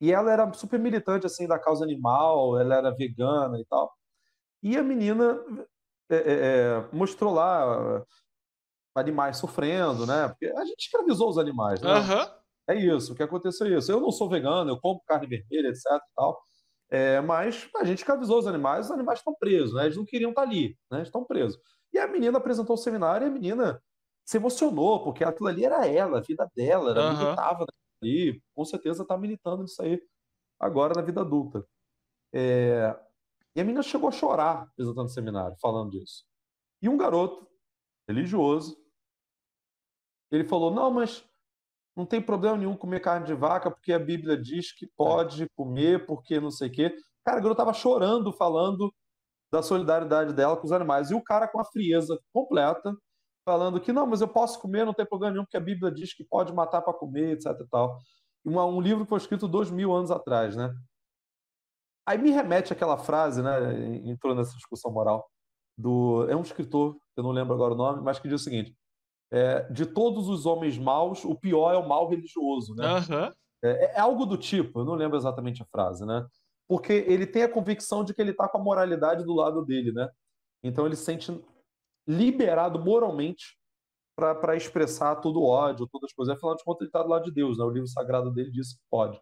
e ela era super militante assim da causa animal, ela era vegana e tal. E a menina é, é, é mostrou lá animais sofrendo, né? Porque a gente escravizou os animais, né? Uhum. É isso, o que aconteceu é isso. Eu não sou vegano, eu como carne vermelha, etc. E tal. É, mas a gente escravizou os animais, os animais estão presos, né? Eles não queriam estar ali, né? Estão presos. E a menina apresentou o seminário e a menina se emocionou, porque aquilo ali era ela, a vida dela, ela uhum. militava e com certeza está militando nisso aí agora na vida adulta. É... E a menina chegou a chorar apresentando o seminário, falando disso. E um garoto religioso, ele falou: Não, mas não tem problema nenhum comer carne de vaca, porque a Bíblia diz que pode comer, porque não sei o quê. Cara, o garoto estava chorando, falando da solidariedade dela com os animais. E o cara, com a frieza completa, falando que não, mas eu posso comer, não tem problema nenhum, porque a Bíblia diz que pode matar para comer, etc. E tal. Um, um livro que foi escrito dois mil anos atrás, né? Aí me remete aquela frase, né? Entrou nessa discussão moral do é um escritor, eu não lembro agora o nome, mas que diz o seguinte: é, de todos os homens maus, o pior é o mal religioso, né? Uhum. É, é, algo do tipo, eu não lembro exatamente a frase, né? Porque ele tem a convicção de que ele está com a moralidade do lado dele, né? Então ele sente liberado moralmente para expressar todo o ódio, todas as coisas. Afinal de contas, ele está do lado de Deus, né? O livro sagrado dele diz que pode.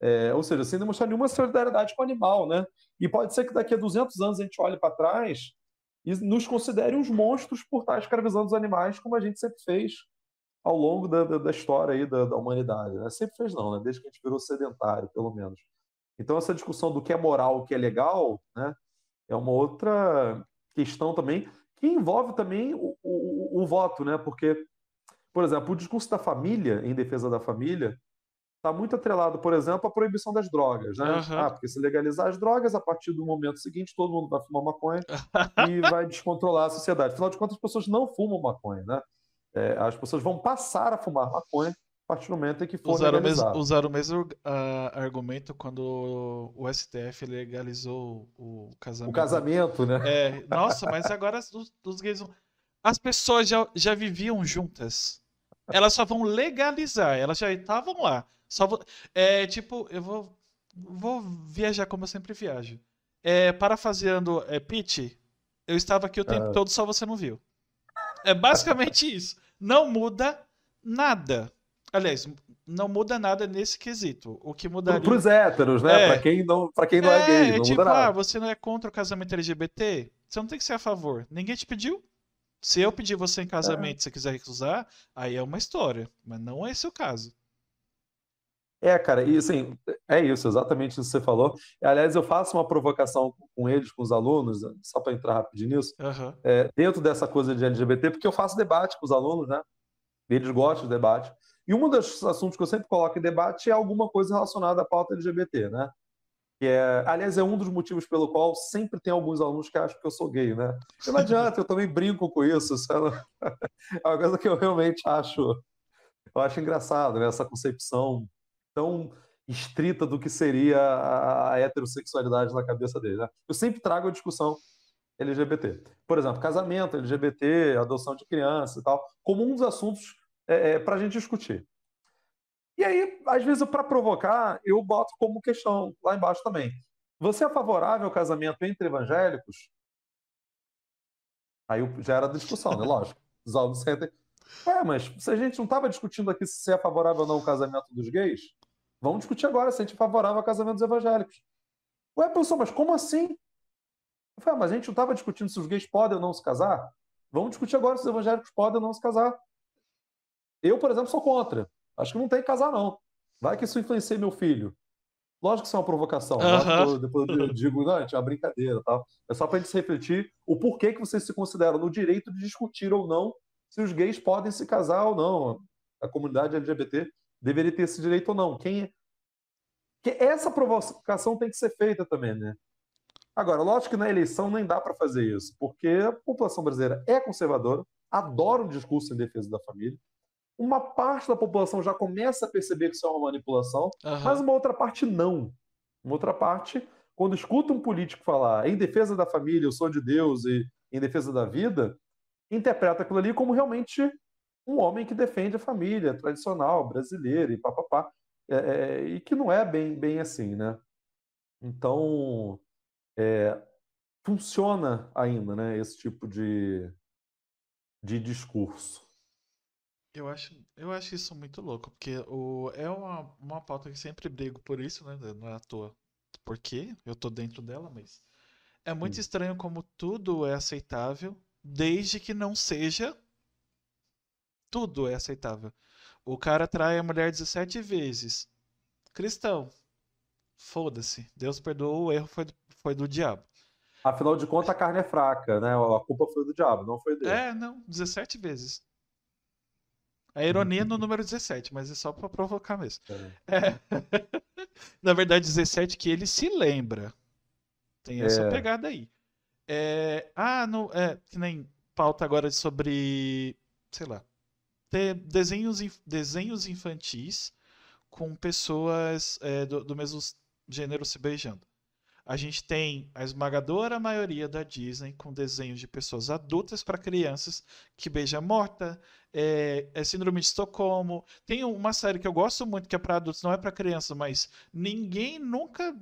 É, ou seja, sem demonstrar nenhuma solidariedade com o animal, né? E pode ser que daqui a 200 anos a gente olhe para trás e nos considere uns monstros por estar escravizando os animais, como a gente sempre fez ao longo da, da, da história aí da, da humanidade. Né? Sempre fez não, né? Desde que a gente virou sedentário, pelo menos. Então essa discussão do que é moral, o que é legal, né? É uma outra questão também que envolve também o, o, o voto, né? Porque, por exemplo, o discurso da família, em defesa da família, está muito atrelado, por exemplo, à proibição das drogas, né? Uhum. Ah, porque se legalizar as drogas, a partir do momento seguinte, todo mundo vai fumar maconha e vai descontrolar a sociedade. Afinal de contas, as pessoas não fumam maconha, né? É, as pessoas vão passar a fumar maconha a partir do momento em que for usaram legalizado. O mesmo, usaram o mesmo uh, argumento quando o STF legalizou o casamento. O casamento, né? É, nossa, mas agora os, os gays... As pessoas já, já viviam juntas. Elas só vão legalizar, elas já estavam lá. Só vou, é tipo, eu vou, vou viajar como eu sempre viajo. É, parafraseando é, Pete, eu estava aqui o tempo todo, só você não viu. É basicamente isso. Não muda nada. Aliás, não muda nada nesse quesito. O que mudaria... Para os héteros, né? É. Para quem não, pra quem não é, é gay, não tipo, muda nada. Ah, você não é contra o casamento LGBT? Você não tem que ser a favor. Ninguém te pediu. Se eu pedir você em casamento e é. você quiser recusar, aí é uma história. Mas não é esse o caso. É, cara, e assim, é isso, exatamente isso que você falou. Aliás, eu faço uma provocação com eles, com os alunos, só para entrar rapidinho nisso, uhum. é, dentro dessa coisa de LGBT, porque eu faço debate com os alunos, né? Eles gostam de debate. E um dos assuntos que eu sempre coloco em debate é alguma coisa relacionada à pauta LGBT, né? Que é, aliás, é um dos motivos pelo qual sempre tem alguns alunos que acham que eu sou gay, né? E não adianta, eu também brinco com isso. É uma coisa que eu realmente acho, eu acho engraçado, né? Essa concepção tão estrita do que seria a, heterossexualidade na cabeça dele. Né? Eu sempre trago a discussão LGBT. Por exemplo, casamento LGBT, adoção de criança e tal, como um dos assuntos é, é, para a gente discutir. E aí, às vezes, para provocar, eu boto como questão lá embaixo também. Você é favorável ao casamento entre evangélicos? Aí já era discussão, né? Lógico. Os alunos sentem. Ué, mas se a gente não estava discutindo aqui se é favorável ou não o casamento dos gays, vamos discutir agora se a gente é favorável ao casamento dos evangélicos. Ué, professor, mas como assim? Eu falei, ah, mas a gente não estava discutindo se os gays podem ou não se casar? Vamos discutir agora se os evangélicos podem ou não se casar. Eu, por exemplo, sou contra. Acho que não tem que casar, não. Vai que isso influencia meu filho. Lógico que isso é uma provocação. Uhum. Depois eu digo, não, é uma brincadeira. Tal. É só para a gente refletir o porquê que vocês se consideram no direito de discutir ou não se os gays podem se casar ou não. A comunidade LGBT deveria ter esse direito ou não. Quem é? que essa provocação tem que ser feita também, né? Agora, lógico que na eleição nem dá para fazer isso, porque a população brasileira é conservadora, adora um discurso em defesa da família, uma parte da população já começa a perceber que isso é uma manipulação, uhum. mas uma outra parte não. Uma outra parte, quando escuta um político falar em defesa da família, eu sou de Deus e em defesa da vida, interpreta aquilo ali como realmente um homem que defende a família tradicional brasileira e papapá. É, é, e que não é bem, bem assim, né? Então, é, funciona ainda, né, esse tipo de, de discurso. Eu acho, eu acho isso muito louco, porque o, é uma, uma pauta que sempre brigo por isso, né? Não é à toa. Porque eu tô dentro dela, mas é muito hum. estranho como tudo é aceitável, desde que não seja. Tudo é aceitável. O cara trai a mulher 17 vezes. Cristão. Foda-se. Deus perdoou, o erro foi, foi do diabo. Afinal de contas, a carne é fraca, né? A culpa foi do diabo, não foi dele. É, não, 17 vezes. A ironia no número 17, mas é só para provocar mesmo. É. É. Na verdade, 17 que ele se lembra. Tem essa é. pegada aí. É... Ah, no... é, que nem pauta agora sobre, sei lá, ter desenhos, desenhos infantis com pessoas do, do mesmo gênero se beijando. A gente tem a esmagadora maioria da Disney com desenhos de pessoas adultas para crianças que beija morta, é, é, Síndrome de Estocolmo. Tem uma série que eu gosto muito que é para adultos, não é para crianças, mas ninguém nunca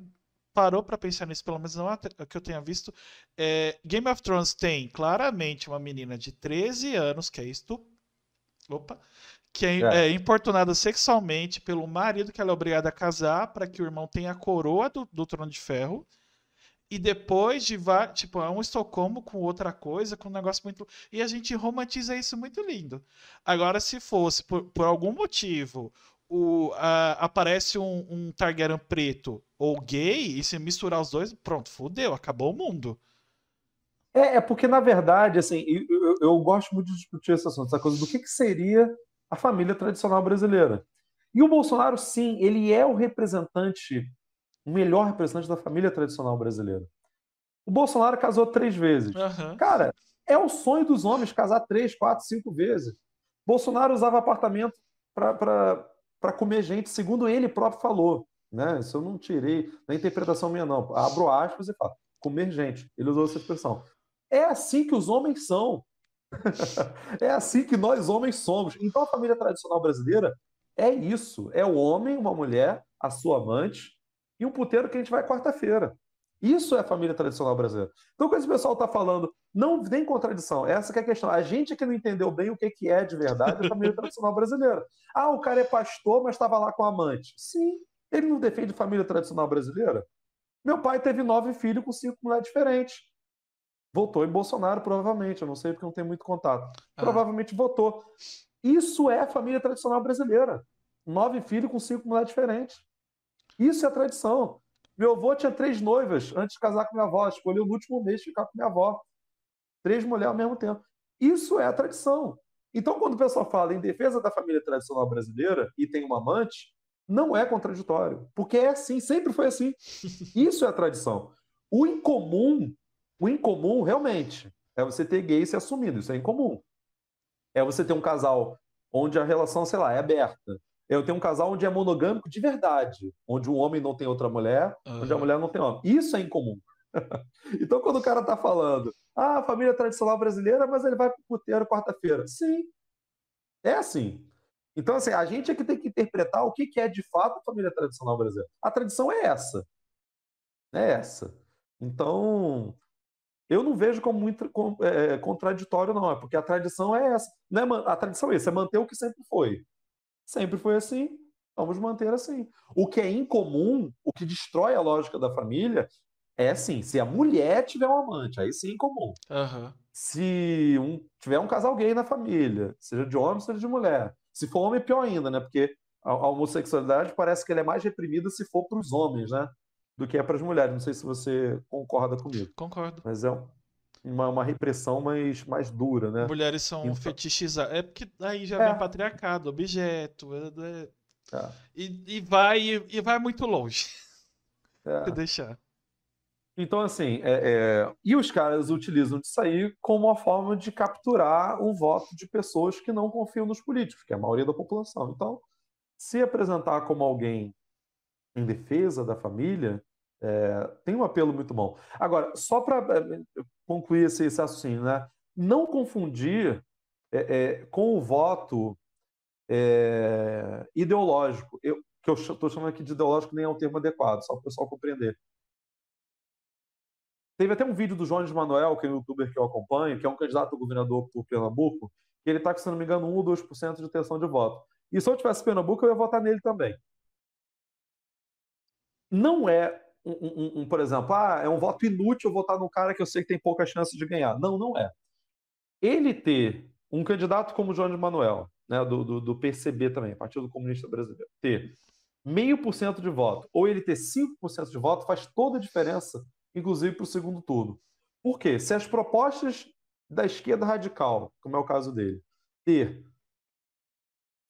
parou para pensar nisso, pelo menos não que eu tenha visto. É, Game of Thrones tem claramente uma menina de 13 anos que é estup... Opa, que é, é. é, importunada sexualmente pelo marido que ela é obrigada a casar para que o irmão tenha a coroa do, do trono de ferro. E depois de tipo, é um Estocolmo com outra coisa, com um negócio muito. E a gente romantiza isso muito lindo. Agora, se fosse, por, por algum motivo, o, a, aparece um, um Targaryen preto ou gay, e se misturar os dois, pronto, fudeu, acabou o mundo. É, é porque, na verdade, assim, eu, eu, eu, gosto muito de discutir esse assunto, essa coisa do que, que seria a família tradicional brasileira. E o Bolsonaro, sim, ele é o representante, o melhor representante da família tradicional brasileira. O Bolsonaro casou três vezes. Uhum. Cara, é o sonho dos homens casar três, quatro, cinco vezes. Bolsonaro usava apartamento para comer gente, segundo ele próprio falou. Né? Isso eu não tirei da interpretação minha, não. Abro aspas e falo, comer gente. Ele usou essa expressão. É assim que os homens são. É assim que nós homens somos. Então a família tradicional brasileira é isso. É o homem, uma mulher, a sua amante e um puteiro que a gente vai quarta-feira. Isso é a família tradicional brasileira. Então, quando esse pessoal está falando, não tem contradição. Essa é a questão. A gente que não entendeu bem o que é de verdade a família tradicional brasileira. Ah, o cara é pastor, mas estava lá com a amante. Sim, ele não defende família tradicional brasileira? Meu pai teve nove filhos com cinco mulheres diferentes. Votou em Bolsonaro, provavelmente. Eu não sei porque não tem muito contato. Ah. Provavelmente votou. Isso é a família tradicional brasileira. Nove filhos com cinco mulheres diferentes. Isso é a tradição. Meu avô tinha três noivas antes de casar com minha avó. Escolheu no último mês ficar com minha avó. Três mulheres ao mesmo tempo. Isso é a tradição. Então, quando o pessoal fala em defesa da família tradicional brasileira e tem uma amante, não é contraditório. Porque é assim, sempre foi assim. Isso é a tradição. O incomum, o incomum realmente é você ter gay se assumindo. Isso é incomum. É você ter um casal onde a relação, sei lá, é aberta. Eu tenho um casal onde é monogâmico de verdade, onde um homem não tem outra mulher, uhum. onde a mulher não tem homem. Isso é incomum. então, quando o cara está falando, ah, a família tradicional brasileira, mas ele vai para o puteiro quarta-feira. Sim, é assim. Então, assim, a gente é que tem que interpretar o que é de fato a família tradicional brasileira. A tradição é essa. É essa. Então, eu não vejo como muito é, contraditório, não. É porque a tradição é essa. Não é, a tradição é essa, é manter o que sempre foi. Sempre foi assim, vamos manter assim. O que é incomum, o que destrói a lógica da família, é assim: se a mulher tiver um amante, aí sim é incomum. Uhum. Se um, tiver um casal gay na família, seja de homem, seja de mulher. Se for homem, pior ainda, né? Porque a, a homossexualidade parece que ela é mais reprimida se for para os homens, né? Do que é para as mulheres. Não sei se você concorda comigo. Concordo. Mas é uma, uma repressão mais, mais dura, né? Mulheres são então... fetichizadas. É porque aí já é. vem patriarcado, objeto. É, é... É. E, e, vai, e vai muito longe. É. deixar. Então, assim, é, é, e os caras utilizam disso aí como uma forma de capturar o voto de pessoas que não confiam nos políticos, que é a maioria da população. Então, se apresentar como alguém em defesa da família, é, tem um apelo muito bom. Agora, só para é, concluir esse, esse né? não confundir é, é, com o voto ideológico. Eu, que eu estou chamando aqui de ideológico nem é um termo adequado, só para o pessoal compreender. Teve até um vídeo do Jones Manuel, que é um youtuber que eu acompanho, que é um candidato a governador por Pernambuco, que ele está se não me engano, 1 ou 2% de intenção de voto. E se eu tivesse Pernambuco, eu ia votar nele também. Não é um, um, um, por exemplo, ah, é um voto inútil votar num cara que eu sei que tem pouca chance de ganhar. Não, não é. Ele ter um candidato como o Jones Manuel, né, do, do, do PCB também, Partido Comunista Brasileiro, ter meio por cento de voto, ou ele ter 5% de voto, faz toda a diferença inclusive para o segundo turno. Por quê? Se as propostas da esquerda radical, como é o caso dele, ter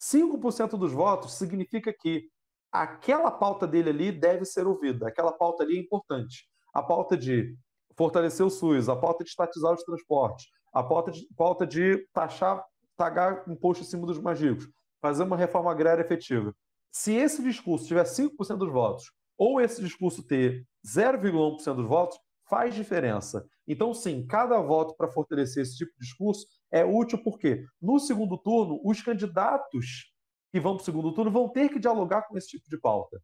5% dos votos, significa que aquela pauta dele ali deve ser ouvida. Aquela pauta ali é importante. A pauta de fortalecer o SUS, a pauta de estatizar os transportes, a pauta de, pauta de taxar, pagar imposto em cima dos mais ricos, fazer uma reforma agrária efetiva. Se esse discurso tiver 5% dos votos, ou esse discurso ter 0,1% dos votos, faz diferença. Então, sim, cada voto para fortalecer esse tipo de discurso é útil porque, no segundo turno, os candidatos que vão para o segundo turno vão ter que dialogar com esse tipo de pauta.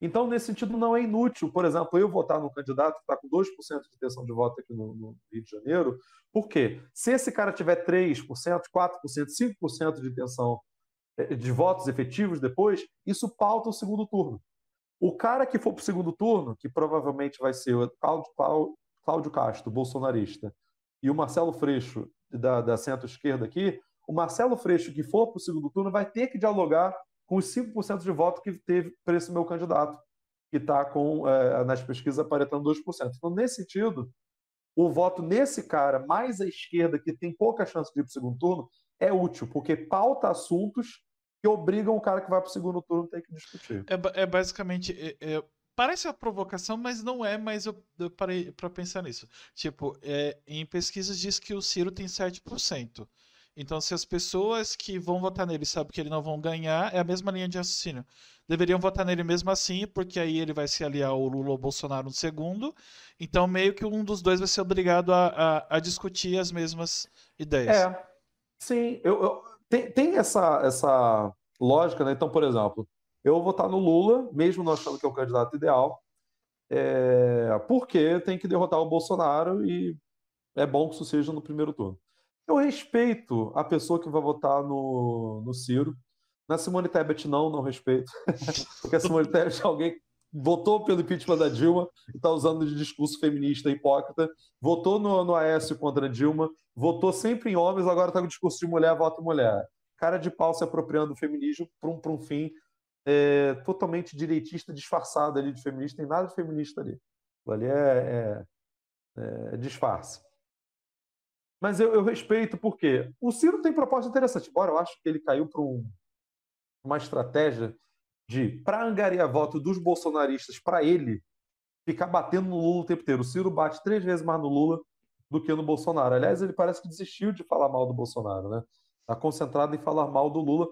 Então, nesse sentido, não é inútil, por exemplo, eu votar no candidato que está com 2% de intenção de voto aqui no, no, Rio de Janeiro, porque se esse cara tiver 3%, 4%, 5% de intenção eh, de votos efetivos depois, isso pauta o segundo turno. O cara que for para o segundo turno, que provavelmente vai ser o Cláudio, Cláudio Castro, bolsonarista, e o Marcelo Freixo, da, da centro-esquerda aqui, o Marcelo Freixo, que for para o segundo turno, vai ter que dialogar com os 5% de voto que teve para esse meu candidato, que está com é, nas pesquisas aparentando 2%. Então, nesse sentido, o voto nesse cara, mais à esquerda, que tem pouca chance de ir para o segundo turno, é útil, porque pauta assuntos que obrigam o cara que vai para o segundo turno a ter que discutir. É, é basicamente. É, é, parece uma provocação, mas não é, mas eu, eu parei para pensar nisso. Tipo, é, em pesquisas diz que o Ciro tem 7%. Então, se as pessoas que vão votar nele sabem que ele não vão ganhar, é a mesma linha de raciocínio. Deveriam votar nele mesmo assim, porque aí ele vai se aliar ao Lula ou Bolsonaro no segundo. Então, meio que um dos dois vai ser obrigado a, a, a discutir as mesmas ideias. É, sim. Eu, eu, tem, tem essa, essa lógica, né? Então, por exemplo, eu vou votar no Lula, mesmo não achando que é o candidato ideal, é, porque tem que derrotar o Bolsonaro e é bom que isso seja no primeiro turno. Eu respeito a pessoa que vai votar no, no Ciro. Na Simone Tebet, não, não respeito. Porque a Simone Tebet é alguém que votou pelo impeachment da Dilma e está usando de discurso feminista hipócrita. Votou no, no Aécio contra Dilma. Votou sempre em homens, agora está com discurso de mulher, vota mulher. Cara de pau se apropriando do feminismo para um, um fim é, totalmente direitista, disfarçado ali de feminista. Tem nada de feminista ali. Ali é, é, é disfarce. Mas eu, eu respeito porque o Ciro tem proposta interessante, embora eu acho que ele caiu para um, uma estratégia de, para angariar voto dos bolsonaristas, para ele ficar batendo no Lula o tempo inteiro. O Ciro bate três vezes mais no Lula do que no Bolsonaro. Aliás, ele parece que desistiu de falar mal do Bolsonaro, né? Está concentrado em falar mal do Lula.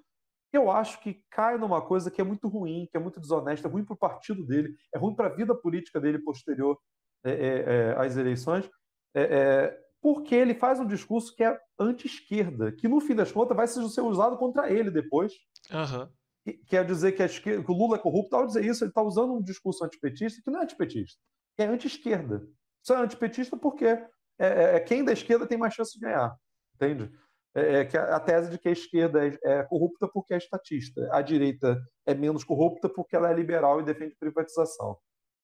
Eu acho que cai numa coisa que é muito ruim, que é muito desonesta, é ruim para o partido dele, é ruim para a vida política dele posterior é, é, é, às eleições. É, é, porque ele faz um discurso que é anti-esquerda, que no fim das contas vai ser usado contra ele depois. Uhum. Quer dizer que, esquerda, que, o Lula é corrupto, ao dizer isso, ele está usando um discurso antipetista que não é antipetista, que é anti-esquerda. Só é antipetista porque é, é, é, quem da esquerda tem mais chance de ganhar, entende? É, é que a, a, tese de que a esquerda é, é, corrupta porque é estatista, a direita é menos corrupta porque ela é liberal e defende privatização.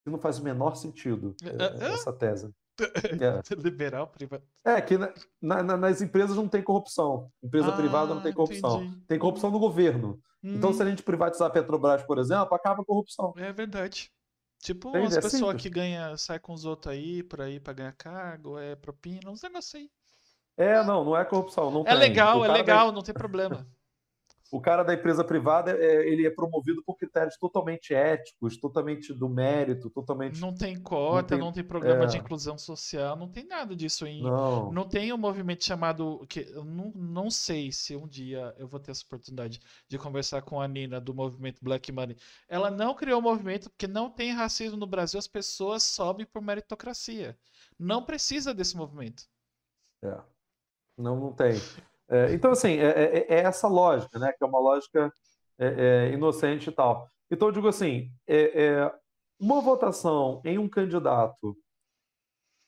Não faz o menor sentido, essa tese. É. Liberal, privado. É, que na, na, nas empresas não tem corrupção. Empresa ah, privada não tem corrupção. Entendi. Tem corrupção no governo. Hum. Então, se a gente privatizar a Petrobras, por exemplo, acaba a corrupção. É verdade. Tipo, Entendi, as é pessoas que ganha, sai com os outros aí, por aí, pra ganhar cargo, é propina, uns negócios aí. É, não, não é corrupção. Não é tem. legal, é legal, não tem problema. o cara da empresa privada é, ele é promovido por critérios totalmente éticos, totalmente do mérito, totalmente. Não tem cota, não tem, não tem programa é... de inclusão social, não tem nada disso aí. Não, não tem um movimento chamado. que eu não, não sei se um dia eu vou ter essa oportunidade de conversar com a Nina do movimento Black Money. Ela não criou um movimento porque não tem racismo no Brasil, as pessoas sobem por meritocracia. Não precisa desse movimento. É. Não, não tem. É, então, assim, é, é, é, essa lógica, né? Que é uma lógica é, é, inocente e tal. Então, eu digo assim, uma votação em um candidato,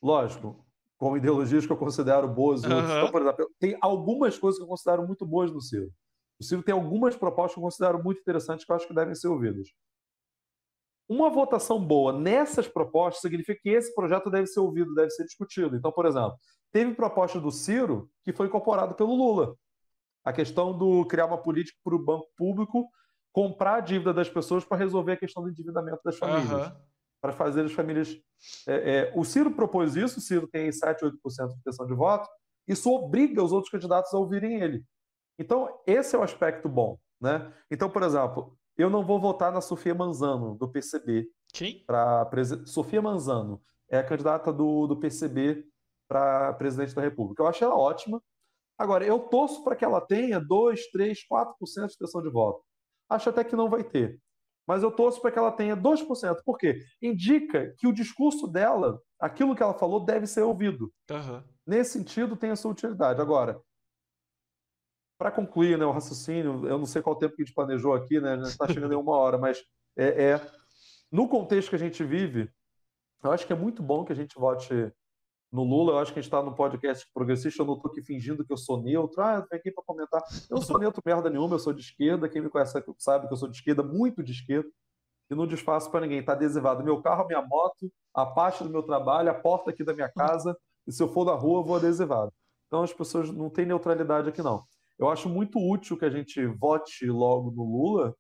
lógico, com ideologias que eu considero boas, uhum. então, por exemplo, tem algumas coisas que eu considero muito boas no Ciro. O Ciro tem algumas propostas que eu considero muito interessantes que eu acho que devem ser ouvidas. Uma votação boa nessas propostas significa que esse projeto deve ser ouvido, deve ser discutido. Então, por exemplo, Teve proposta do Ciro que foi incorporada pelo Lula. A questão do criar uma política para o banco público comprar a dívida das pessoas para resolver a questão do endividamento das famílias. Uhum. Para fazer as famílias. É, é, o Ciro propôs isso, o Ciro tem 7, 8% de intenção de voto, isso obriga os outros candidatos a ouvirem ele. Então, esse é o aspecto bom. Né? Então, por exemplo, eu não vou votar na Sofia Manzano, do PCB. Quem? Pra. Sofia Manzano é a candidata do, do PCB para presidente da República. Eu acho ela ótima. Agora, eu torço para que ela tenha 2, 3, 4% de extensão de voto. Acho até que não vai ter. Mas eu torço para que ela tenha 2%. Por quê? Indica que o discurso dela, aquilo que ela falou, deve ser ouvido. Uhum. Nesse sentido, tem a sua utilidade. Agora, para concluir né, o raciocínio, eu não sei qual tempo que a gente planejou aqui, né? Está chegando em uma hora, mas é, é, no contexto que a gente vive, eu acho que é muito bom que a gente vote no Lula, eu acho que a gente está no podcast progressista, eu não estou aqui fingindo que eu sou neutro. Ah, vim aqui para comentar. Eu não sou neutro merda nenhuma, eu sou de esquerda. Quem me conhece sabe que eu sou de esquerda, muito de esquerda. E não desfaço para ninguém. Está adesivado meu carro, minha moto, a parte do meu trabalho, a porta aqui da minha casa. E se eu for da rua, eu vou adesivado. Então as pessoas não têm neutralidade aqui, não. Eu acho muito útil que a gente vote logo no Lula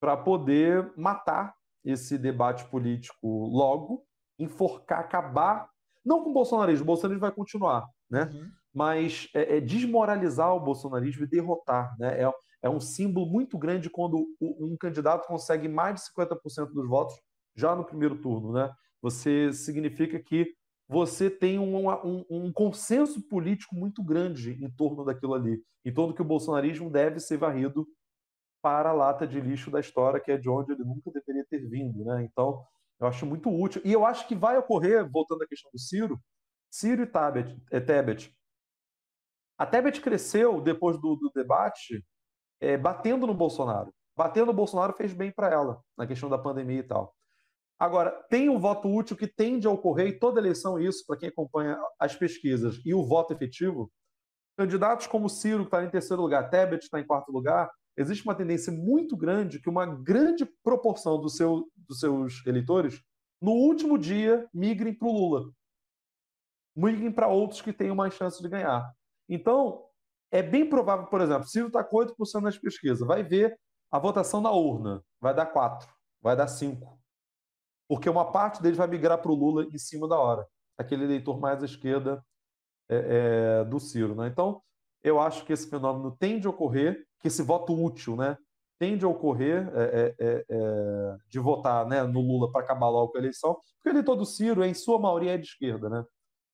para poder matar esse debate político logo, enforcar, acabar Não com o bolsonarismo, o bolsonarismo vai continuar, né? Uhum. Mas é, é desmoralizar o bolsonarismo e derrotar, né? É, é um símbolo muito grande quando um candidato consegue mais de 50% dos votos já no primeiro turno, né? Você significa que você tem um, um, um, consenso político muito grande em torno daquilo ali, em torno que o bolsonarismo deve ser varrido para a lata de lixo da história, que é de onde ele nunca deveria ter vindo, né? Então, eu acho muito útil. E eu acho que vai ocorrer, voltando à questão do Ciro, Ciro e Tebet. É, Tebet. A Tebet cresceu depois do, do debate é, batendo no Bolsonaro. Batendo no Bolsonaro fez bem para ela, na questão da pandemia e tal. Agora, tem um voto útil que tende a ocorrer, e toda eleição isso, para quem acompanha as pesquisas, e o voto efetivo. Candidatos como Ciro, que está em terceiro lugar, Tebet está em quarto lugar, existe uma tendência muito grande que uma grande proporção do seu, dos seus eleitores, no último dia, migrem para o Lula. Migrem para outros que tenham mais chance de ganhar. Então, é bem provável, por exemplo, Ciro está com 8% nas pesquisas, vai ver a votação na urna, vai dar 4, vai dar 5 porque uma parte deles vai migrar para o Lula em cima da hora, aquele eleitor mais à esquerda é, é, do Ciro. Né? Então, eu acho que esse fenômeno tende a ocorrer, que esse voto útil né, tende a ocorrer é, é, é, é de votar né, no Lula para acabar logo com a eleição, porque o eleitor do Ciro, em sua maioria, é de esquerda. Né?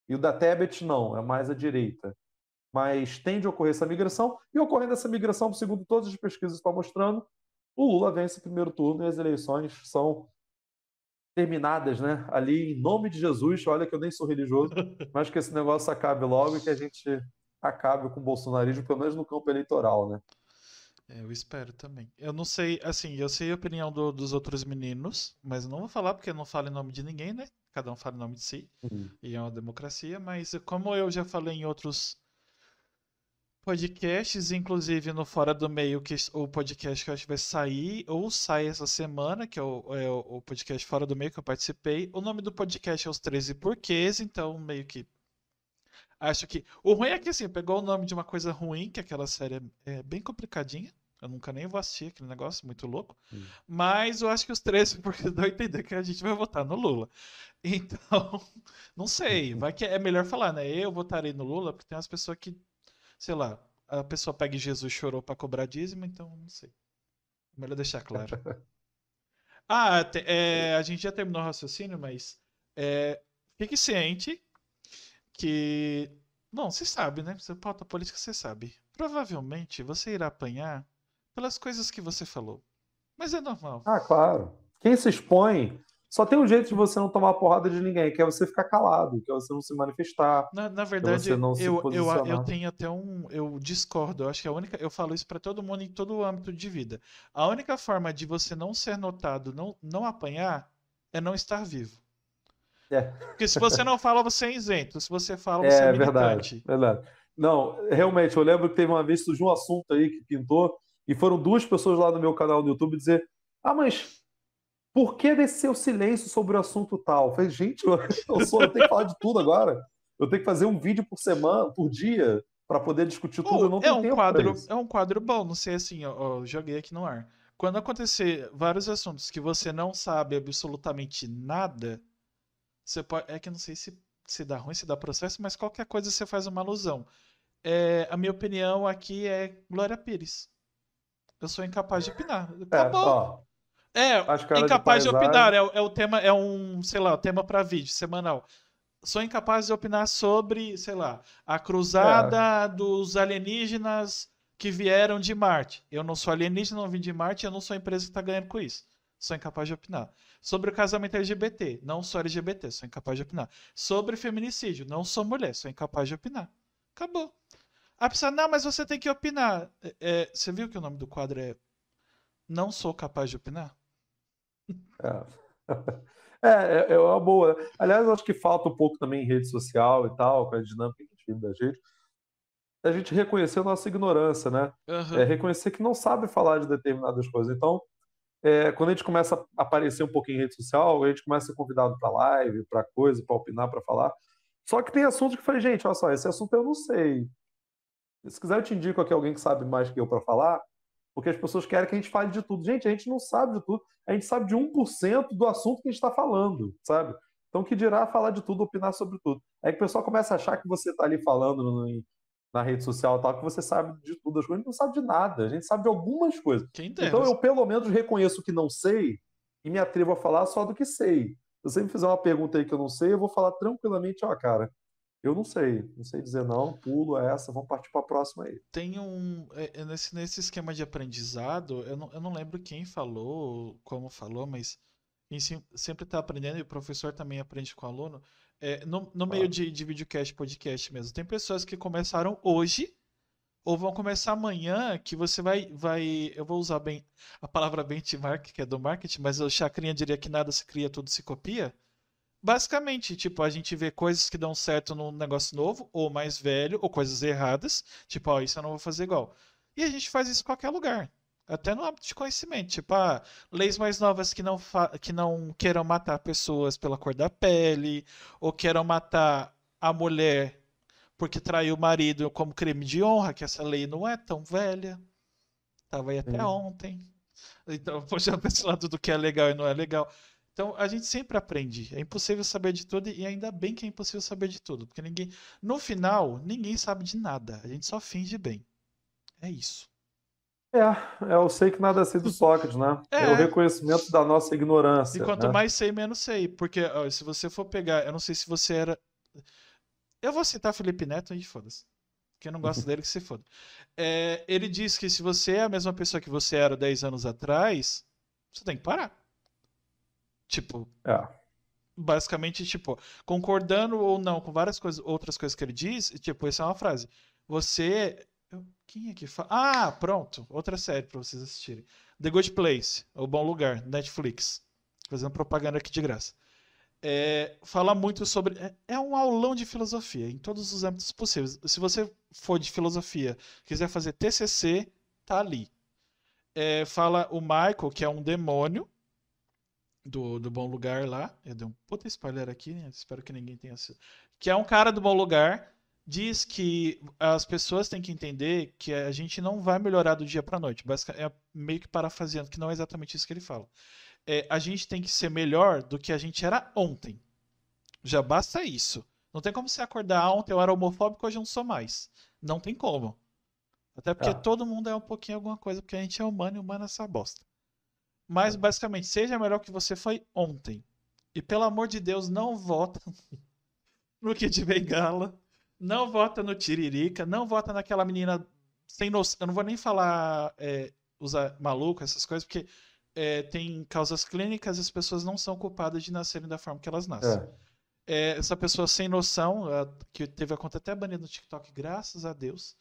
E o da Tebet, não, é mais à direita. Mas tende a ocorrer essa migração, e ocorrendo essa migração, segundo todas as pesquisas estão mostrando, o Lula vence o primeiro turno e as eleições são terminadas, né? Ali em nome de Jesus, olha que eu nem sou religioso, mas que esse negócio acabe logo e que a gente acabe com o bolsonarismo, pelo menos no campo eleitoral, né? É, eu espero também. Eu não sei, assim, eu sei a opinião do, dos outros meninos, mas não vou falar porque eu não falo em nome de ninguém, né? Cada um fala em nome de si. Uhum. E é uma democracia, mas como eu já falei em outros podcasts, inclusive no Fora do Meio, que o podcast que eu acho que vai sair, ou sai essa semana, que é o, é o podcast Fora do Meio que eu participei. O nome do podcast é Os 13 Porquês, então meio que. Acho que. O ruim é que assim, pegou o nome de uma coisa ruim, que aquela série é, é bem complicadinha. Eu nunca nem vou assistir aquele negócio, muito louco. Hum. Mas eu acho que os 13 porque dão a entender que a gente vai votar no Lula. Então, não sei. Vai que é melhor falar, né? Eu votarei no Lula, porque tem umas pessoas que sei lá, a pessoa pega e Jesus chorou para cobrar dízimo, então não sei. Melhor deixar claro. ah, é, a gente já terminou o raciocínio, mas é, fique ciente que. Bom, você sabe, né? Você pauta política, você sabe. Provavelmente você irá apanhar pelas coisas que você falou. Mas é normal. Ah, claro. Quem se expõe só tem um jeito de você não tomar porrada de ninguém, que é você ficar calado, que é você não se manifestar. Na, na verdade, eu, eu, eu tenho até um. Eu discordo. Eu acho que a única. Eu falo isso para todo mundo em todo o âmbito de vida. A única forma de você não ser notado, não, não apanhar, é não estar vivo. É. Porque se você não fala, você é isento. Se você fala, você é, é militante. Verdade, verdade. Não, realmente, eu lembro que teve uma vez surgiu um assunto aí que pintou, e foram duas pessoas lá no meu canal no YouTube dizer: Ah, mas por que desse seu silêncio sobre o assunto tal? Eu falei, gente, eu, eu, sou, eu tenho que falar de tudo agora. Eu tenho que fazer um vídeo por semana, por dia, para poder discutir tudo. eu não é um quadro, É um quadro bom, não sei assim, ó, joguei aqui no ar. Quando acontecer vários assuntos que você não sabe absolutamente nada, você pode. É que não sei se, se dá ruim, se dá processo, mas qualquer coisa você faz uma alusão. É, a minha opinião aqui é Glória Pires. Eu sou incapaz de opinar. É, Acabou. É, ó, é, incapaz de, de opinar. É, é, o tema, é um, sei lá, tema para vídeo semanal. Sou incapaz de opinar sobre, sei lá, a cruzada é. dos alienígenas que vieram de Marte. Eu não sou alienígena, não vim de Marte, eu não sou empresa que está ganhando com isso. Sou incapaz de opinar. Sobre o casamento LGBT, não sou LGBT, sou incapaz de opinar. Sobre feminicídio, não sou mulher, sou incapaz de opinar. Acabou. A pessoa, não, mas você tem que opinar. É, é você viu que o nome do quadro é Não Sou Capaz de Opinar? É. é, é uma boa. Aliás, eu acho que falta um pouco também em rede social e tal, com a dinâmica da gente, a gente reconhecer a nossa ignorância, né? Uhum. É, reconhecer que não sabe falar de determinadas coisas. Então, é, quando a gente começa a aparecer um pouquinho em rede social, a gente começa a ser convidado para live, para coisa, para opinar, para falar. Só que tem assuntos que eu falei, gente, olha só, esse assunto eu não sei. Se quiser, eu te indico aqui alguém que sabe mais que eu para falar, porque as pessoas querem que a gente fale de tudo. Gente, a gente não sabe de tudo. A gente sabe de 1% do assunto que a gente está falando, sabe? Então, que dirá falar de tudo, opinar sobre tudo. Aí que o pessoal começa a achar que você está ali falando na rede social tal, que você sabe de tudo as coisas. A gente não sabe de nada, a gente sabe de algumas coisas. Então, eu pelo menos reconheço que não sei e me atrevo a falar só do que sei. Se você me fizer uma pergunta aí que eu não sei, eu vou falar tranquilamente, ó, cara, eu não sei, não sei dizer não, pulo essa, vamos partir para a próxima aí. Tem um. É, é, nesse, nesse esquema de aprendizado, eu não, eu não lembro quem falou, como falou, mas sempre está aprendendo, e o professor também aprende com o aluno, é, no, no meio de, de videocast, podcast mesmo. Tem pessoas que começaram hoje, ou vão começar amanhã, que você vai. vai eu vou usar bem a palavra benchmark, que é do marketing, mas o Chacrinha diria que nada se cria, tudo se copia. Basicamente, tipo, a gente vê coisas que dão certo num negócio novo, ou mais velho, ou coisas erradas. Tipo, ó, isso eu não vou fazer igual. E a gente faz isso em qualquer lugar. Até no âmbito de conhecimento. Tipo, ah, leis mais novas que não, que não queiram matar pessoas pela cor da pele, ou queiram matar a mulher porque traiu o marido como crime de honra, que essa lei não é tão velha. Tava aí até ontem. Então, puxando para esse lado do que é legal e não é legal. Então a gente sempre aprende. É impossível saber de tudo e ainda bem que é impossível saber de tudo, porque ninguém, no final, ninguém sabe de nada. A gente só finge bem. É isso. É, é eu sei que nada sei do Sócrates, né? É, é o reconhecimento da nossa ignorância. E quanto né? mais sei, menos sei. Porque ó, se você for pegar, eu não sei se você era. Eu vou citar Felipe Neto e foda-se. Quem não gosta dele, que se foda. É, ele diz que se você é a mesma pessoa que você era 10 anos atrás, você tem que parar. Tipo. É. Basicamente, tipo, concordando ou não com várias coisas, outras coisas que ele diz, tipo, essa é uma frase. Você. Quem é que fala? Ah, pronto. Outra série pra vocês assistirem. The Good Place, O Bom Lugar, Netflix. Fazendo propaganda aqui de graça. É, fala muito sobre. É, é, um aulão de filosofia, em todos os âmbitos possíveis. Se você for de filosofia, quiser fazer TCC, tá ali. É, fala o Michael, que é um demônio, do, do Bom Lugar lá. Eu dei um puta spoiler aqui, né? espero que ninguém tenha sido. Que é um cara do Bom Lugar. Diz que as pessoas têm que entender que a gente não vai melhorar do dia para noite. É meio que parafraseando, que não é exatamente isso que ele fala. É, a gente tem que ser melhor do que a gente era ontem. Já basta isso. Não tem como você acordar ontem eu era homofóbico, hoje eu não sou mais. Não tem como. Até porque ah. todo mundo é um pouquinho alguma coisa, porque a gente é humano e humano é essa bosta. Mas basicamente, seja melhor que você foi ontem. E pelo amor de Deus, não vota no Kid Bengala. Não vota no Tiririca. Não vota naquela menina sem noção. Eu não vou nem falar é, usar maluco, essas coisas, porque é, tem causas clínicas e as pessoas não são culpadas de nascerem da forma que elas nascem. É. é essa pessoa sem noção, que teve a conta até banida no TikTok, graças a Deus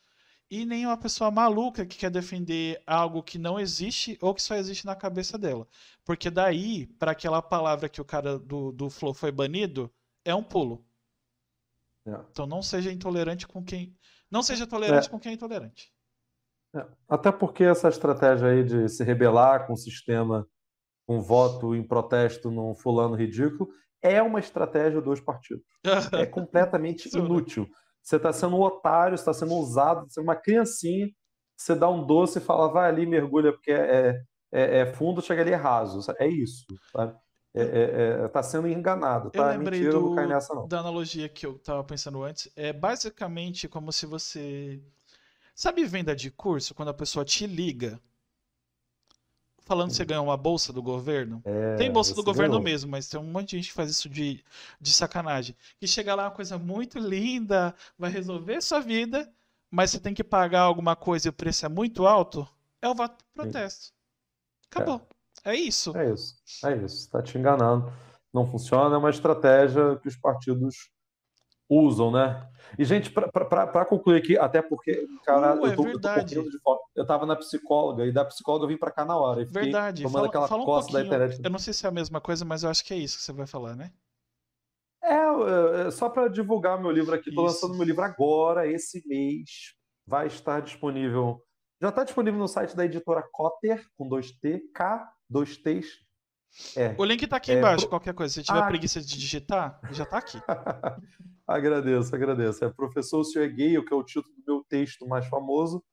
e nem uma pessoa maluca que quer defender algo que não existe ou que só existe na cabeça dela. Porque daí, para aquela palavra que o cara do, do Flow foi banido, é um pulo. É. Então não seja intolerante com quem. Não seja tolerante é. com quem é intolerante. É. Até porque essa estratégia aí de se rebelar com o sistema, com voto em protesto num fulano ridículo, é uma estratégia dos partidos. é completamente inútil. Você está sendo um otário, está sendo usado, você é uma criancinha, você dá um doce e fala, vai ali, mergulha, porque é, é, é fundo, chega ali é raso. É isso, sabe? É, é, é, tá sendo enganado, tá? Eu lembrei Mentira, do, não cai nessa, não. da analogia que eu estava pensando antes. É basicamente como se você. Sabe venda de curso? Quando a pessoa te liga falando que você ganhou uma bolsa do governo. É, tem bolsa do governo ganhou. mesmo, mas tem um monte de gente que faz isso de, de sacanagem. Que chega lá uma coisa muito linda, vai resolver sua vida, mas você tem que pagar alguma coisa e o preço é muito alto, é o voto de protesto. Acabou. É. é isso. É isso. É isso. Está te enganando. Não funciona, é uma estratégia que os partidos usam, né? E, gente, para concluir aqui, até porque, cara, uh, eu, tô, é verdade. eu, tô eu tava na psicóloga e da psicóloga eu vim para cá na hora. E verdade. Tomando fala, aquela fala um costa da internet. Eu não sei se é a mesma coisa, mas eu acho que é isso que você vai falar, né? É, é só para divulgar meu livro aqui. Estou lançando meu livro agora, esse mês. Vai estar disponível. Já está disponível no site da editora Cotter, com 2T, K, 2Ts, é. O link tá aqui é, embaixo, pro... qualquer coisa. Se tiver ah, preguiça de digitar, já tá aqui. agradeço, agradeço. É Professor, o Senhor é Gay, que é o título do meu texto mais famoso.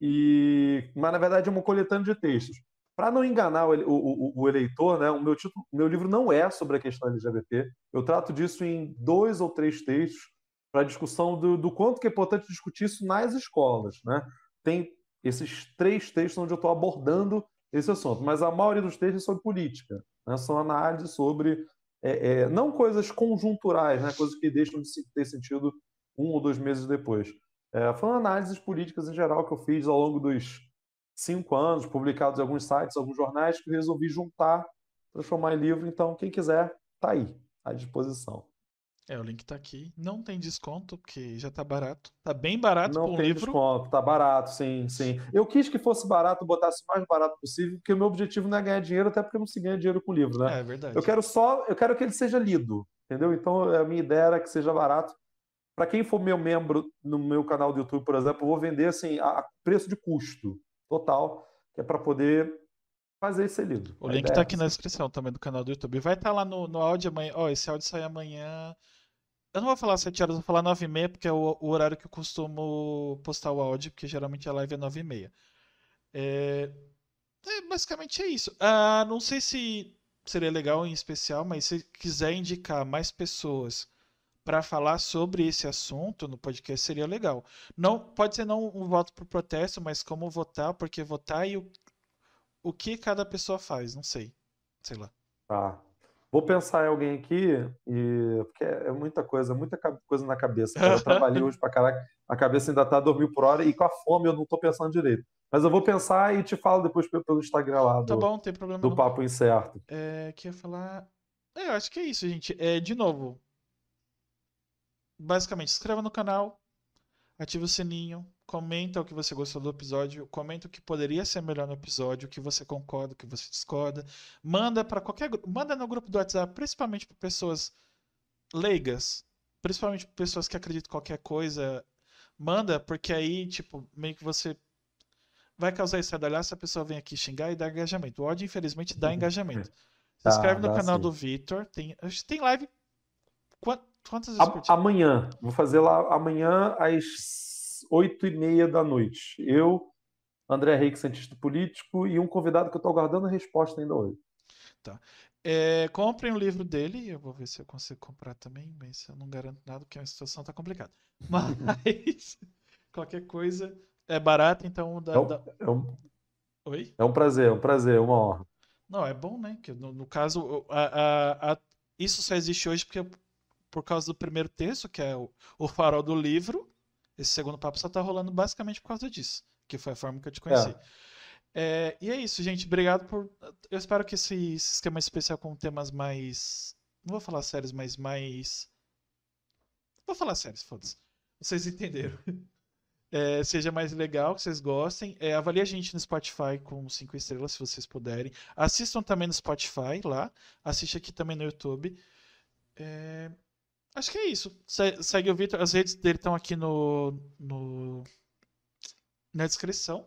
E... Mas, na verdade, é uma coletânea de textos. para não enganar o, o, o, eleitor, né, o meu, título, meu livro não é sobre a questão LGBT. Eu trato disso em dois ou três textos para discussão do, do, quanto que é importante discutir isso nas escolas. Né? Tem esses três textos onde eu estou abordando esse assunto, mas a maioria dos textos é sobre política. Né? São análises sobre, é, é, não coisas conjunturais, né? coisas que deixam de ter sentido um ou dois meses depois. É, foram análises políticas em geral que eu fiz ao longo dos cinco anos, publicados em alguns sites, alguns jornais, que eu resolvi juntar, transformar em livro. Então, quem quiser, tá aí, à disposição. É, o link tá aqui. Não tem desconto, porque já tá barato. Tá bem barato Não tem livro. desconto, tá barato, sim, sim. Eu quis que fosse barato, botasse o mais barato possível, porque o meu objetivo não é ganhar dinheiro, até porque não se ganha dinheiro com livro, né? É, é verdade. Eu quero só, eu quero que ele seja lido, entendeu? Então, a minha ideia era que seja barato. Para quem for meu membro no meu canal do YouTube, por exemplo, eu vou vender assim a preço de custo total, que é para poder fazer esse lido. O a link aqui é na descrição também do canal do YouTube. Vai estar tá lá no, no áudio amanhã. Ó, esse áudio sai amanhã. Eu não vou falar 7 horas, vou falar 9 e meia, porque é o, o, horário que eu costumo postar o áudio, porque geralmente a live é 9 e meia. É... é basicamente é isso. Ah, não sei se seria legal em especial, mas se quiser indicar mais pessoas para falar sobre esse assunto no podcast seria legal. Não pode ser não um voto por protesto, mas como votar, porque votar e o, o que cada pessoa faz, não sei. Sei lá. Tá. Vou pensar em alguém aqui, e... porque é muita coisa, muita coisa na cabeça. Cara. Eu trabalhei hoje pra caraca, a cabeça ainda tá dormindo por hora e com a fome eu não tô pensando direito. Mas eu vou pensar e te falo depois pelo Instagram lá. Tá do, tá bom, tem problema. Do não. Papo Incerto. É, que ia falar. É, eu acho que é isso, gente. É, de novo, basicamente, se inscreva no canal, ative o sininho, comenta o que você gostou do episódio, comenta o que poderia ser melhor no episódio, o que você concorda, o que você discorda. Manda para qualquer manda no grupo do WhatsApp, principalmente para pessoas leigas, principalmente para pessoas que acreditam em qualquer coisa. Manda, porque aí, tipo, meio que você vai causar estradalhaço se a pessoa vem aqui xingar e dar engajamento. O ódio, infelizmente, dá engajamento. Se inscreve tá, no canal sim. do Vitor. Tem, tem live. Quantas vezes dia? Amanhã. Vou fazer lá amanhã às oito e meia da noite. Eu, André Reis, cientista político, e um convidado que eu estou aguardando a resposta ainda hoje. Tá. É, comprem o livro dele. Eu vou ver se eu consigo comprar também, mas eu não garanto nada porque a situação está complicada. Mas qualquer coisa é barato, então dá. É um, dá... É, um, Oi? é um prazer, é um prazer, é uma honra. Não, é bom, né? Que no, no caso, a, a, a, isso só existe hoje porque por causa do primeiro texto, que é o, o farol do livro. Esse segundo papo só tá rolando basicamente por causa disso, que foi a forma que eu te conheci. É. É, e é isso, gente. Obrigado por. Eu espero que esse, esse esquema especial com temas mais. Não vou falar sérios, mas mais. Vou falar sérios, foda-se. Vocês entenderam. É, seja mais legal, que vocês gostem. É, avalie a gente no Spotify com cinco estrelas, se vocês puderem. Assistam também no Spotify lá. Assiste aqui também no YouTube. É, Acho que é isso. segue o Vitor. As redes dele estão aqui no, no, na descrição.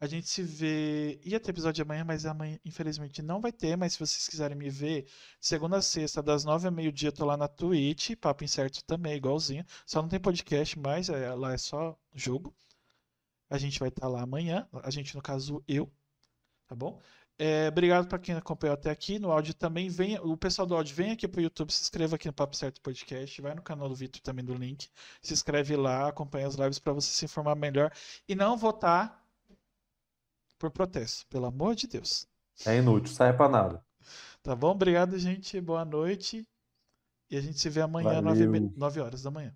A gente se vê. Ia ter episódio amanhã, mas amanhã, infelizmente, não vai ter. Mas se vocês quiserem me ver, segunda a sexta, das nove ao meio-dia, tô lá na Twitch. Papo Incerto também, igualzinho. Só não tem podcast mais, é, lá é só jogo. A gente vai estar tá lá amanhã. A gente, no caso, eu. Tá bom? É, obrigado para quem acompanhou até aqui. No áudio também vem. O pessoal do áudio vem aqui para o YouTube, se inscreva aqui no Papo Certo Podcast. Vai no canal do Vitor também do link. Se inscreve lá, acompanha as lives para você se informar melhor. E não votar por protesto, pelo amor de Deus. É inútil, sai para nada. Tá bom? Obrigado, gente. Boa noite. E a gente se vê amanhã, 9 horas da manhã.